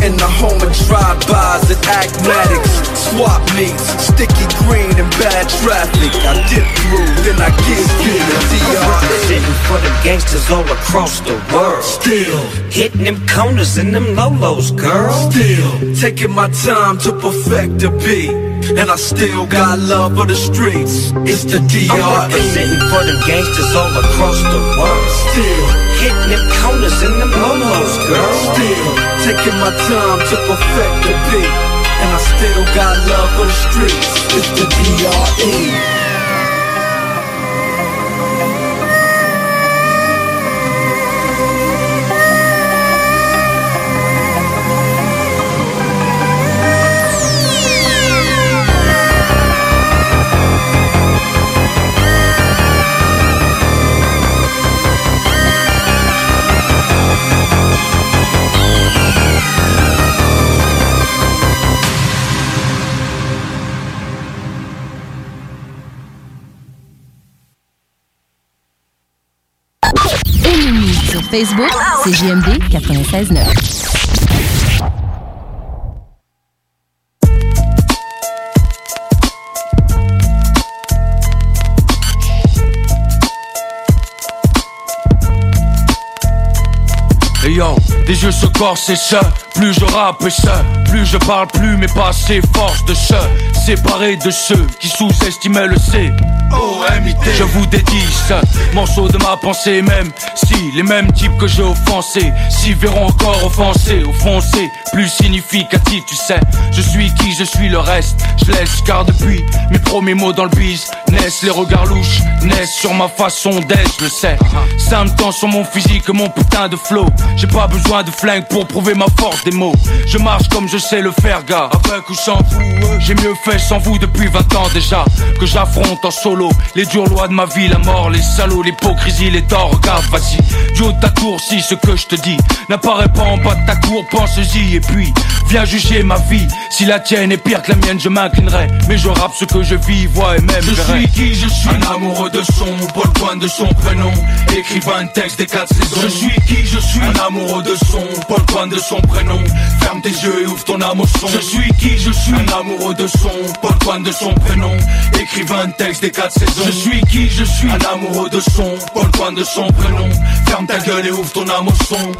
S53: In the home of drive-bys and acmatics. Swap meets, sticky green and bad traffic. I dip through, then I get through gangsters all across the world. Still hitting them corners in them lolos, girl. Still taking my time to perfect the beat. And I still got love for the streets. It's the DRE. I'm representing for them gangsters all across the world. Still hitting them corners in them lolos, girl. Still taking my time to perfect the beat. And I still got love for the streets. It's the DRE.
S17: Facebook, c'est JMD 96.9.
S70: Et yo, des yeux se corsent et ça, plus je rappe et ça, plus je parle plus mais pas assez force de ça, séparé de ceux qui sous-estimaient le C. Je vous dédie ça, morceau de ma pensée même Si les mêmes types que j'ai offensés S'y verront encore offensés, offensés Plus significatif tu sais. Je suis qui, je suis le reste Je laisse car depuis mes premiers mots dans le Naissent les regards louches, naissent sur ma façon d'être Je le sais, ça me tend sur mon physique mon putain de flow. J'ai pas besoin de flingue pour prouver ma force des mots. Je marche comme je sais le faire gars. Avec ou sans vous, j'ai mieux fait sans vous depuis 20 ans déjà Que j'affronte en solo. Les dures lois de ma vie, la mort, les salauds, l'hypocrisie, les torts, regarde, vas-y. Du haut de ta tour, si ce que je te dis. N'apparaît pas en bas de ta cour, pense-y. Et puis viens juger ma vie. Si la tienne est pire que la mienne, je m'inclinerai. Mais je rappe ce que je vis, vois et même
S53: Je
S70: verrai.
S53: suis qui je suis. Un amoureux de son, pas le point de son prénom. Écrivain de texte des quatre saisons. Je suis qui je suis. Un amoureux de son, pas le point de son prénom. Ferme tes yeux et ouvre ton âme au son. Je suis qui je suis. Un amoureux de son, point de son prénom. Écrivain de texte des quatre saisons. Je suis qui je suis. Un amoureux de son, point de son prénom. Ferme ta gueule et ouvre ton âme au son.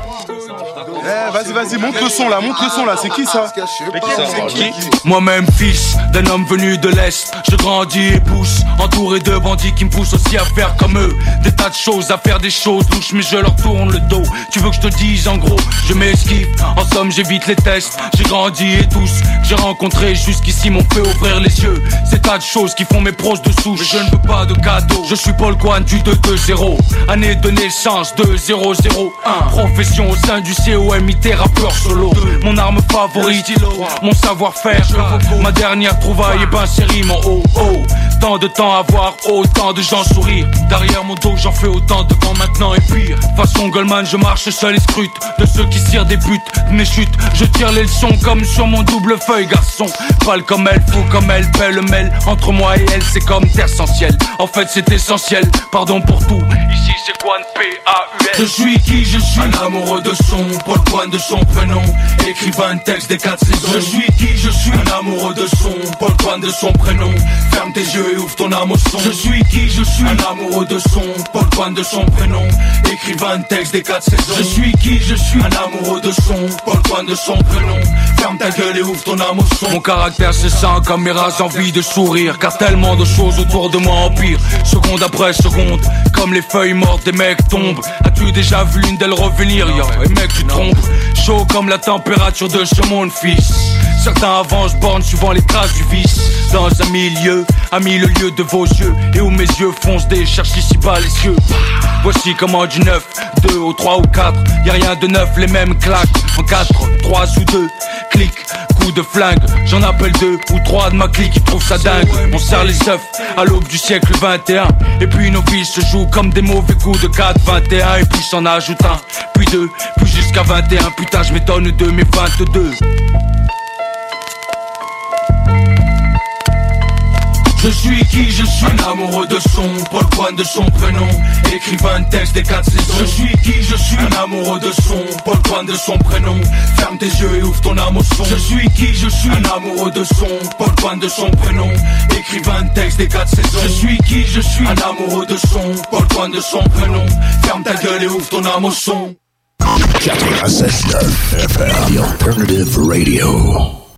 S59: Eh, vas-y, vas-y, montre le son là, montre le son là, c'est qui ça C'est qui
S70: Moi-même fils d'un homme venu de l'Est. Je grandis et pousse Entouré de bandits qui me poussent aussi à faire comme eux. Des tas de choses, à faire des choses louches Mais je leur tourne le dos. Tu veux que je te dise en gros Je m'esquive. En somme j'évite les tests. J'ai grandi et tous j'ai rencontrés jusqu'ici m'ont fait ouvrir les yeux. Ces tas de choses qui font mes pros de souche. Mais je ne veux pas de cadeau. Je suis Paul Kwan du 2-2-0 Année de naissance 2-0-0-1 Profession au sein du COMIT rappeur solo. Mon arme favorite Mon savoir-faire. Ma dernière trouvaille et ben c'est rime en haut oh
S53: tant de temps à voir autant de gens sourire. Derrière mon dos j'en fais autant devant maintenant et pire. Façon Goldman je marche seul et scrute. De ceux qui tirent des buts de mes chutes. Je tire les leçons comme sur mon double feuille garçon. Pâle comme elle, fou comme elle, belle mêle Entre moi et elle c'est comme terre sans ciel. En fait c'est essentiel, pardon pour tout. Ici c'est Quan P-A-U-L Je suis qui je suis. Un amoureux de son, Paul Quan de son prénom. Écrivain de texte des quatre saisons. Je suis qui je suis. Un amoureux de son, Paul Quan de son prénom. Ferme tes yeux et ouvre ton âme au son. Je suis qui je suis. Un amoureux de son, Paul Quan de son prénom. Écrivain de texte des quatre saisons. Je suis qui je suis. Un amoureux de son, Paul Quan de son prénom. Ferme ta gueule et ouvre ton âme au son. Mon caractère c'est sans comme mes races envie de sourire. Car tellement de choses autour de moi empire Seconde après seconde Comme les feuilles mortes des mecs tombent. As-tu déjà vu une d'elles revenir? Yo, et mec tu trompes Chaud comme la température de ce monde fils Certains avancent bornes suivant les traces du vice. Dans un milieu, à mille lieues de vos yeux Et où mes yeux foncent des cherchent ici bas les cieux. Voici comment du 9, 2 au 3 ou 4 Y'a rien de neuf, les mêmes claques. En 4, 3 ou 2, clic, coup de flingue. J'en appelle deux ou trois de ma clique qui trouvent ça dingue. On serre les œufs à l'aube du siècle 21 Et puis nos vies se jouent comme des mauvais coups de 4, 21 Et puis s'en ajoute un, puis deux, puis jusqu'à 21 Putain je m'étonne de mes 22 Je suis qui je suis Un amoureux de son, Paul Point de son prénom Écrivain de texte des quatre saisons. Je suis qui je suis Un amoureux de son, Paul Point de son prénom. Ferme tes yeux et ouvre ton âme au son. Je suis qui je suis Un amoureux de son, Paul Point de son prénom Écrivain de texte des quatre saisons. Je suis qui je suis Un amoureux de son, Paul Point de son prénom. Ferme ta gueule et ouvre ton âme au son.
S25: 96.9 FM, the alternative radio.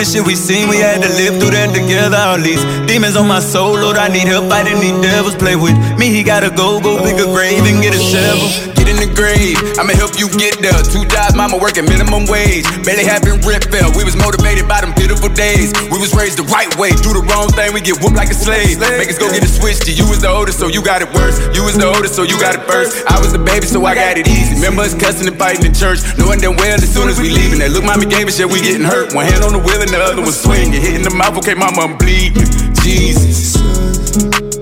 S21: The
S71: shit we seen. We had to live through that together. All these demons on my soul, Lord, I need help fighting these devils. Play with me, he gotta go, go pick a grave and get a shovel. The grave, I'ma help you get there. Two jobs, mama working minimum wage. Barely having rent fell. We was motivated by them pitiful days. We was raised the right way. Do the wrong thing, we get whooped like a slave. Make us go get a switch to you was the oldest, so you got it worse. You was the oldest, so you got it first. I was the baby, so I got it easy. Remember us cussing and fighting in church, knowing damn well as soon as we leaving. That look, mommy gave me shit, we getting hurt. One hand on the wheel and the other one swinging. Hitting the mouth, okay, mama, I'm bleeding. Jesus.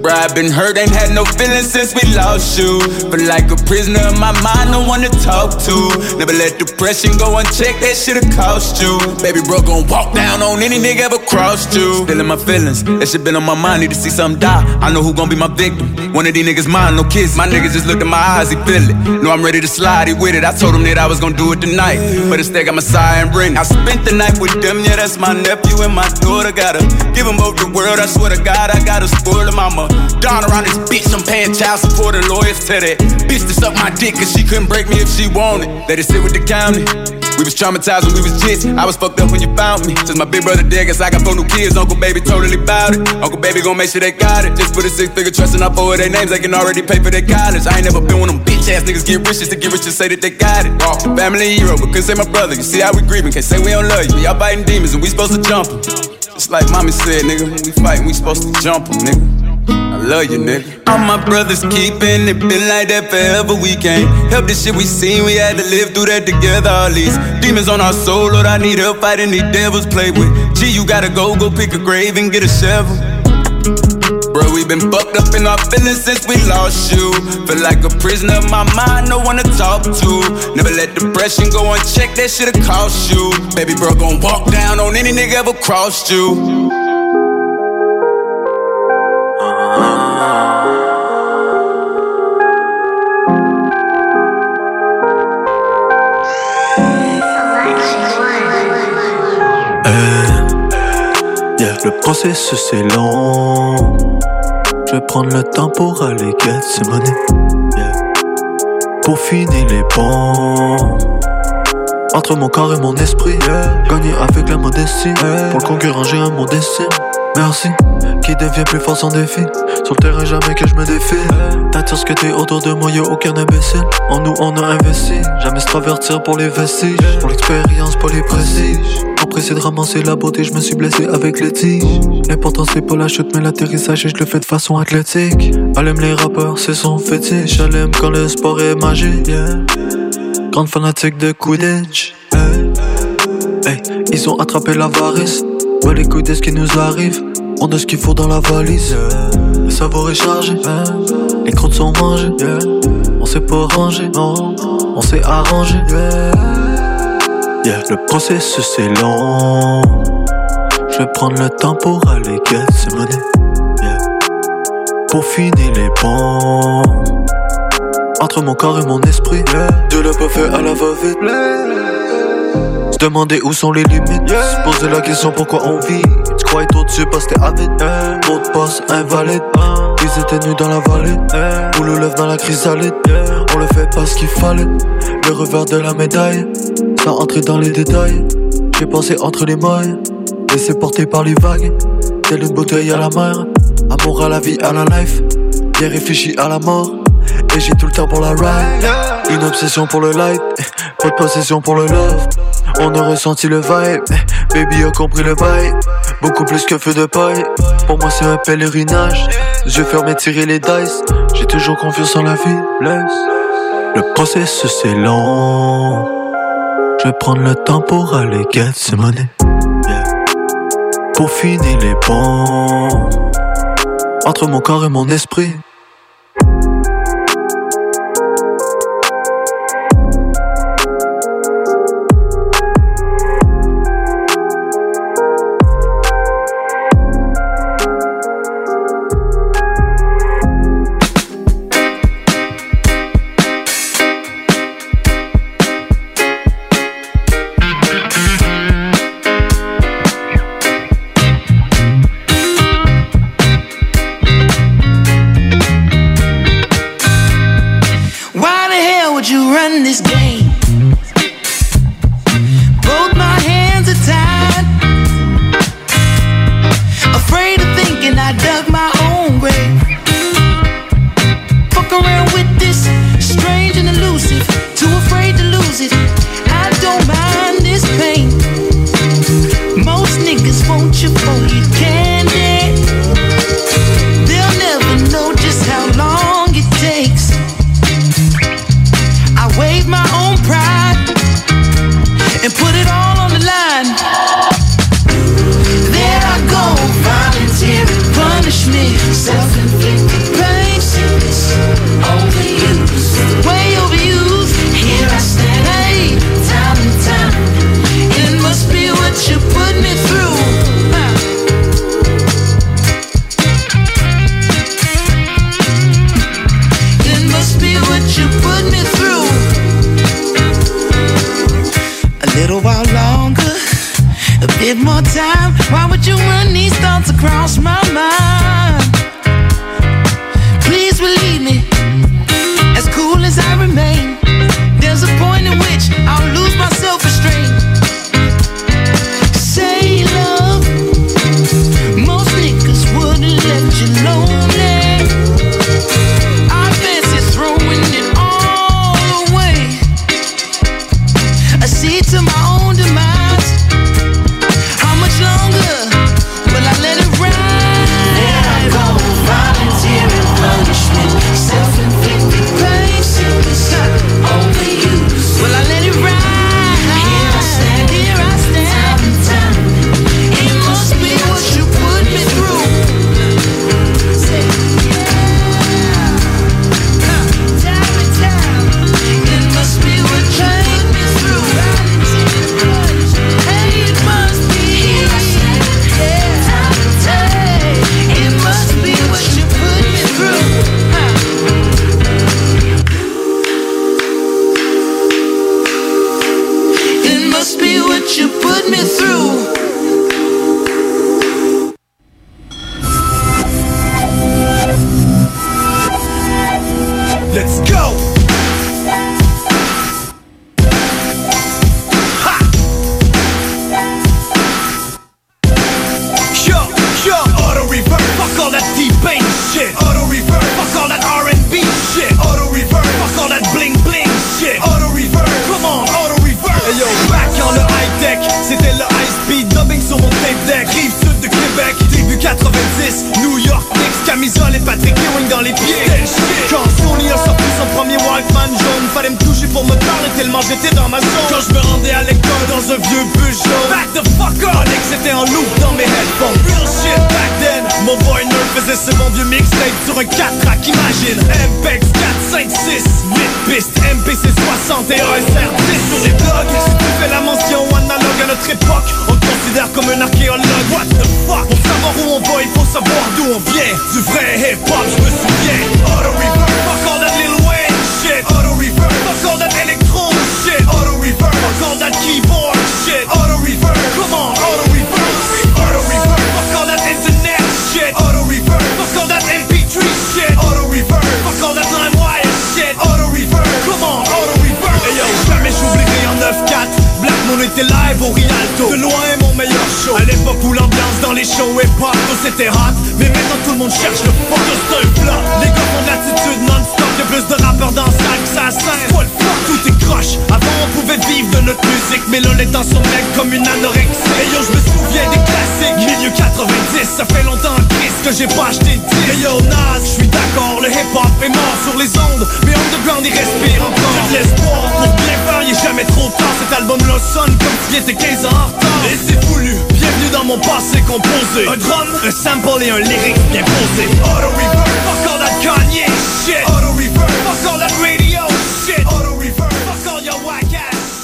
S71: Bruh, i been hurt, ain't had no feelings since we lost you. But like a prisoner in my mind, no one to talk to. Never let depression go unchecked, that shit'll cost you. Baby bro gon' walk down on any nigga ever crossed you. Feeling my feelings, that shit been on my mind, need to see something die. I know who gon' be my victim. One of these niggas mine, no kiss. My niggas just looked in my eyes, he feel it. Know I'm ready to slide, he with it. I told him that I was gonna do it tonight. But instead got my side and ring. I spent the night with them, yeah, that's my nephew and my daughter. Gotta give them both the world, I swear to God, I gotta spoil them. I'm a Don around this bitch, I'm paying child support and lawyers to that. Bitch to suck my dick, cause she couldn't break me if she wanted. Let it sit with the county. We was traumatized when we was jits. I was fucked up when you found me. Since my big brother dead, guess I got four new kids. Uncle Baby totally bout it. Uncle Baby gon' make sure they got it. Just put a six figure trust and I forward their names. They can already pay for their college. I ain't never been of them bitch ass niggas get rich just to get rich to say that they got it. Oh, family hero, but couldn't say my brother. You see how we grieving, can't say we don't love you. Y'all fighting demons and we supposed to jump 'em. Just like mommy said, nigga, when we fight, we supposed to jump 'em, nigga. I love you, nigga. All my brothers keeping it been like that forever. We can't help the shit we seen. We had to live through that together. All these demons on our soul, Lord, I need help fighting these devils. Play with G, you gotta go, go pick a grave and get a shovel. Bro, we been fucked up in our feelings since we lost you. Feel like a prisoner of my mind, no one to talk to. Never let depression go unchecked, that shit'll cost you. Baby bro gon' walk down on any nigga ever crossed you.
S72: Le processus est long. Je vais prendre le temps pour aller get ces monnaies. Yeah. Pour finir les bons. Entre mon corps et mon esprit, gagner avec la modestie. Pour le concurrent, j'ai un monde d'estime. Merci, qui devient plus fort sans défi. Sur le terrain, jamais que je me défie. T'attires ce que t'es autour de moi, y'a aucun imbécile. En nous, on a investi. Jamais se travertir pour les vestiges. Pour l'expérience, pour les prestiges. Apprécié de ramasser la beauté, je me suis blessé avec les tiges. L'important c'est pas la chute, mais l'atterrissage et je le fais de façon athlétique. Elle aime les rappeurs, c'est son fétiche. Elle aime quand le sport est magique. Grande fanatique de Quidditch. Hey. Ils ont attrapé l'avarice. Ouais, les couilles ce qui nous arrive. On a ce qu'il faut dans la valise. Le savoir est chargé. Les croûtes sont mangées. On s'est pas rangé. Non, on s'est arrangé. Yeah, le processus est long. Je vais prendre le temps pour aller get monnaies. Yeah. Pour finir les bons. Entre mon corps et mon esprit. De le pas fait à la va-vite. Se demander où sont les limites. Se poser la question pourquoi on vit. Tu crois être au-dessus parce que t'es avide. Mot de passe invalide. Ils étaient nus dans la vallée. Ou le lève dans la chrysalide. On le fait parce qu'il fallait. Le revers de la médaille. Sans entrer dans les détails. J'ai pensé entre les mailles. Laissé porter par les vagues. Telle une bouteille à la mer. Amour à la vie, à la life. Bien réfléchi à la mort. Et j'ai tout le temps pour la ride. Une obsession pour le light. Pas de possession pour le love. On a ressenti le vibe. Baby a compris le vibe. Beaucoup plus que feu de paille. Pour moi, c'est un pèlerinage. Je ferme et tirer les dice. J'ai toujours confiance en la vie. Le processus est long. Je vais prendre le temps pour aller get ces monnaies. Pour finir les bons. Entre mon corps et mon esprit.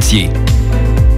S30: routier.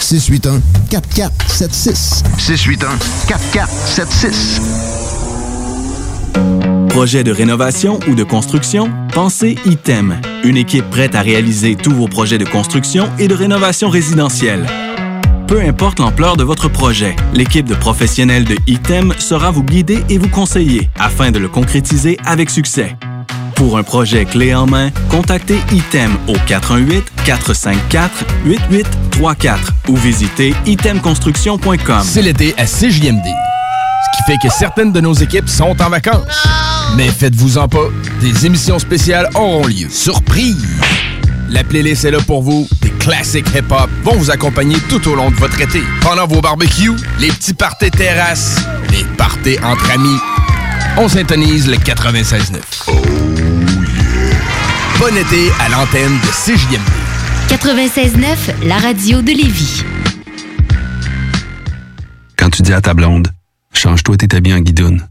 S64: 681 4476.
S54: 681 4476.
S73: Projet de rénovation ou de construction? Pensez ITEM, une équipe prête à réaliser tous vos projets de construction et de rénovation résidentielle. Peu importe l'ampleur de votre projet, l'équipe de professionnels de ITEM sera vous guider et vous conseiller afin de le concrétiser avec succès. Pour un projet clé en main, contactez ITEM au 418-454-8834 ou visitez itemconstruction.com.
S74: C'est l'été à CJMD. Ce qui fait que certaines de nos équipes sont en vacances. Mais faites-vous-en pas, des émissions spéciales auront lieu. Surprise! La playlist est là pour vous. Des classiques hip-hop vont vous accompagner tout au long de votre été. Pendant vos barbecues, les petits parties terrasses, les parties entre amis. On syntonise le 96.9. Bon été à l'antenne de CJMD.
S75: 96.9, la radio de Lévis.
S76: Quand tu dis à ta blonde, change-toi tes habits en guidoune.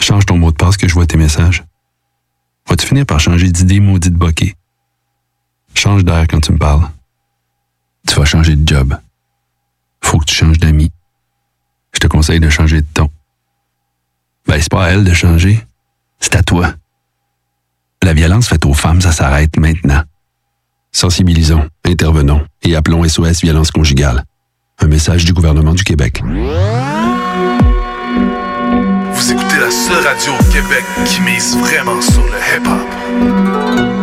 S76: Change ton mot de passe que je vois tes messages. Vas-tu finir par changer d'idée maudite bokeh? Change d'air quand tu me parles. Tu vas changer de job. Faut que tu changes d'amis. Je te conseille de changer de ton. Ben, c'est pas à elle de changer. C'est à toi. La violence faite aux femmes, ça s'arrête maintenant. Sensibilisons, intervenons et appelons SOS Violence Conjugale. Un message du gouvernement du Québec.
S77: Vous écoutez la seule radio au Québec qui mise vraiment sur le hip-hop.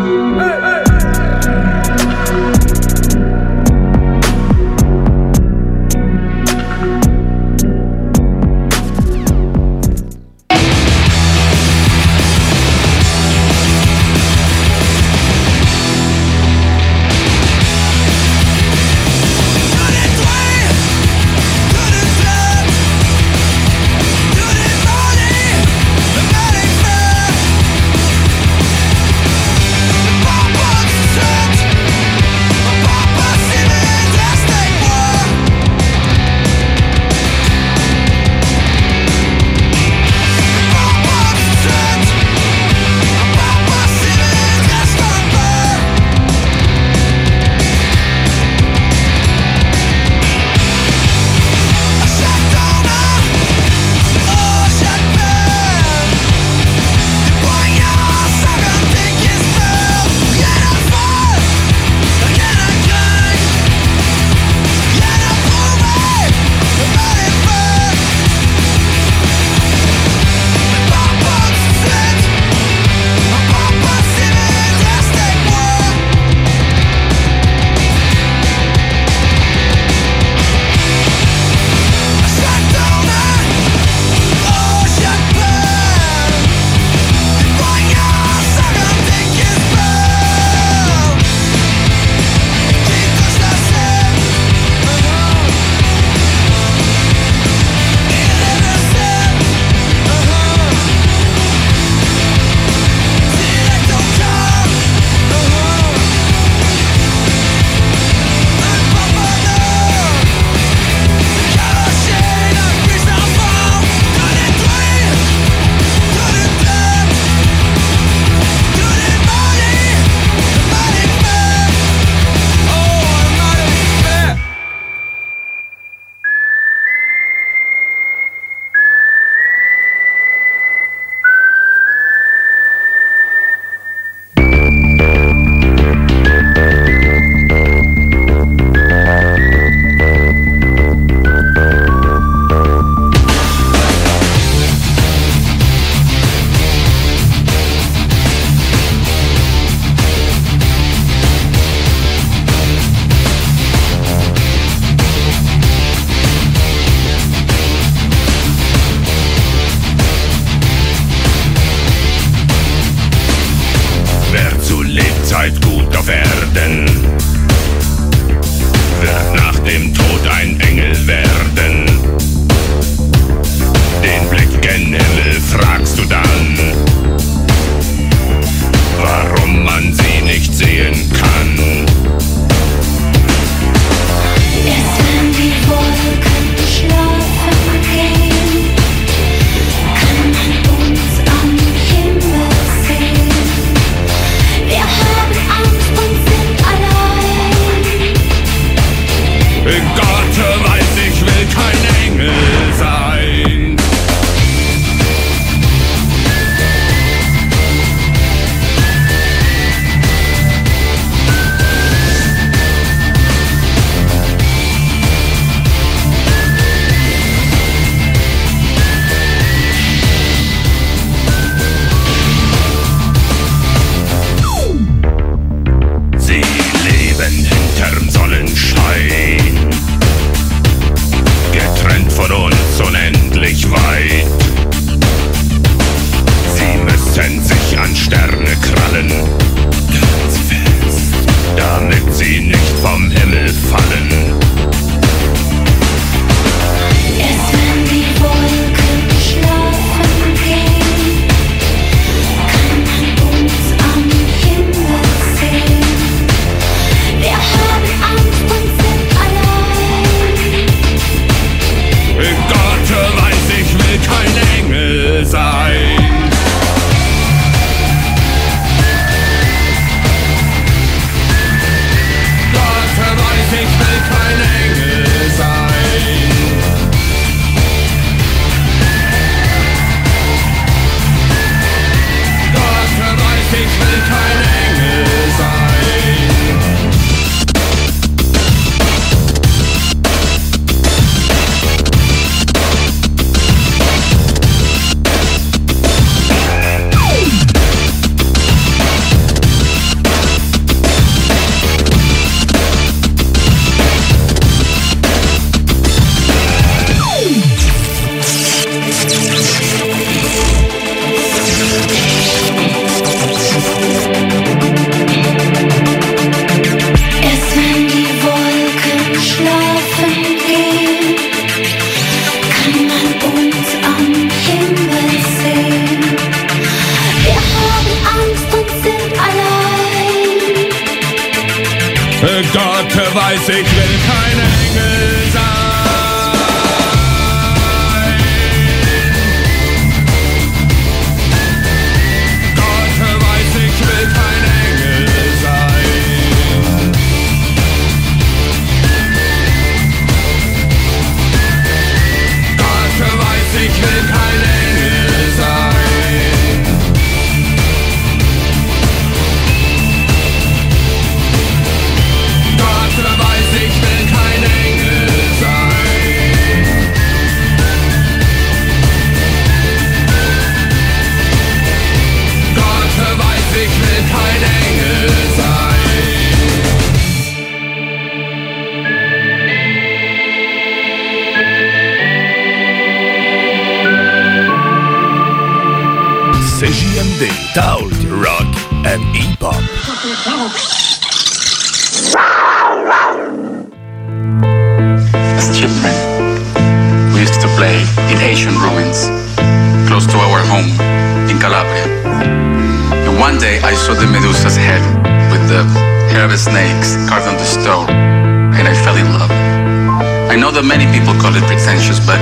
S78: I many people call it pretentious, but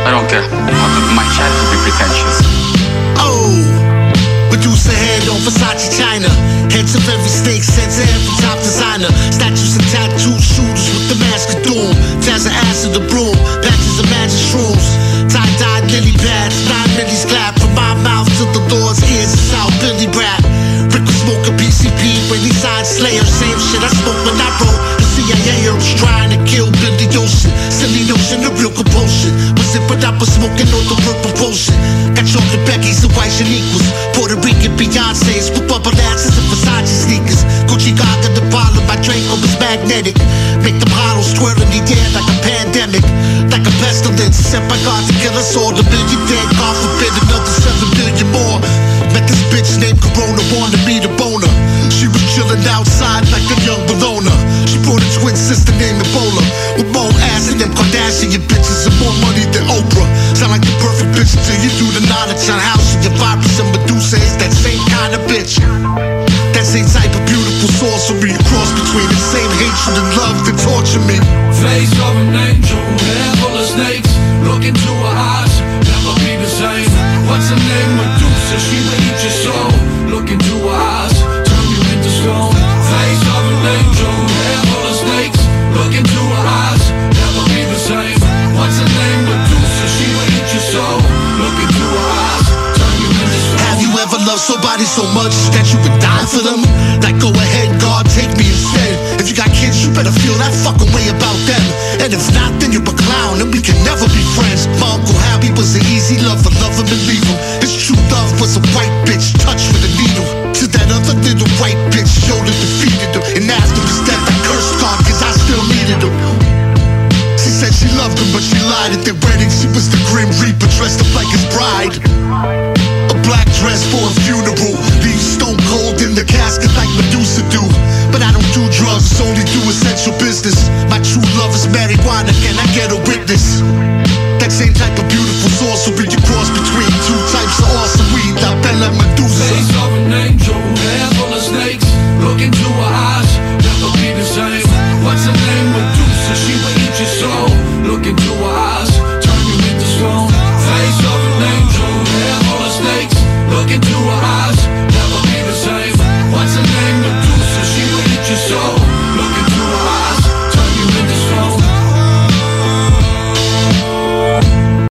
S78: I don't care. My child could be pretentious.
S54: Oh, Medusa head on Versace China. Heads of every snake, sense of every top designer. Statues and tattooed shooters with the mask of doom. Taz of acid, the broom. Patches of magic shrooms. Tie dyed lily pads. Nine millies clap from my mouth to the Lord's ears. It's how Billy rap. Rick was smoking PCP when he signed Slayer. Same shit I smoked when I wrote. CIA was trying to kill Billy Ocean. Silly notion, the real compulsion. Was it but I was smoking on the word propulsion. Got chocolate Becky's and white Shaniquas. Puerto Rican Beyonce's with bubble asses and Versace sneakers. Gucci Gaga, the bottle by Draco was magnetic. Make the bottles twirl in the air like a pandemic. Like a pestilence. Sent by God to kill us all. The million dead, God forbid another seven billion more. Met this bitch named Corona, wanted me to boner. She was chilling outside like a young Bologna. She brought a twin sister named Ebola. With more ass than them Kardashian bitches and more money than Oprah. Sound like the perfect bitch until you do the knowledge on and your Vibrus and Medusa is that same kind of bitch. That same type of beautiful sorcery. A cross between insane hatred and love that torture me.
S53: Face of an angel, hair full of snakes. Look into her eyes, never be the same. What's her name? Medusa, she will eat your soul. Look into her eyes,
S54: Have you ever loved somebody so much that you would die for them? Like go ahead, God, take me instead. If you got kids, you better feel that fucking way about them. And if not, then you're a clown, and we can never be friends. My Uncle Happy was an easy lover, love him and leave him. His true love was a white bitch, touched with a needle that other little white bitch shoulder defeated him And asked him to step I cursed God cause I still needed him She said she loved him but she lied at their wedding She was the Grim Reaper dressed up like his bride A black dress for a funeral Leave stone cold in the casket like Medusa do But I don't do drugs, only do essential business My true love is marijuana, can I get a witness? That same type of beautiful sorcery you cross between two types of awesome weed. I fell like Medusa
S53: an angel, hair full of snakes. Look into her eyes, never be the same. What's her name? Medusa, she will eat your soul. Look into her eyes, turn you into stone. Face of an angel, hair full of snakes. Look into her eyes, never be the same. What's her name? Medusa, she will eat your soul.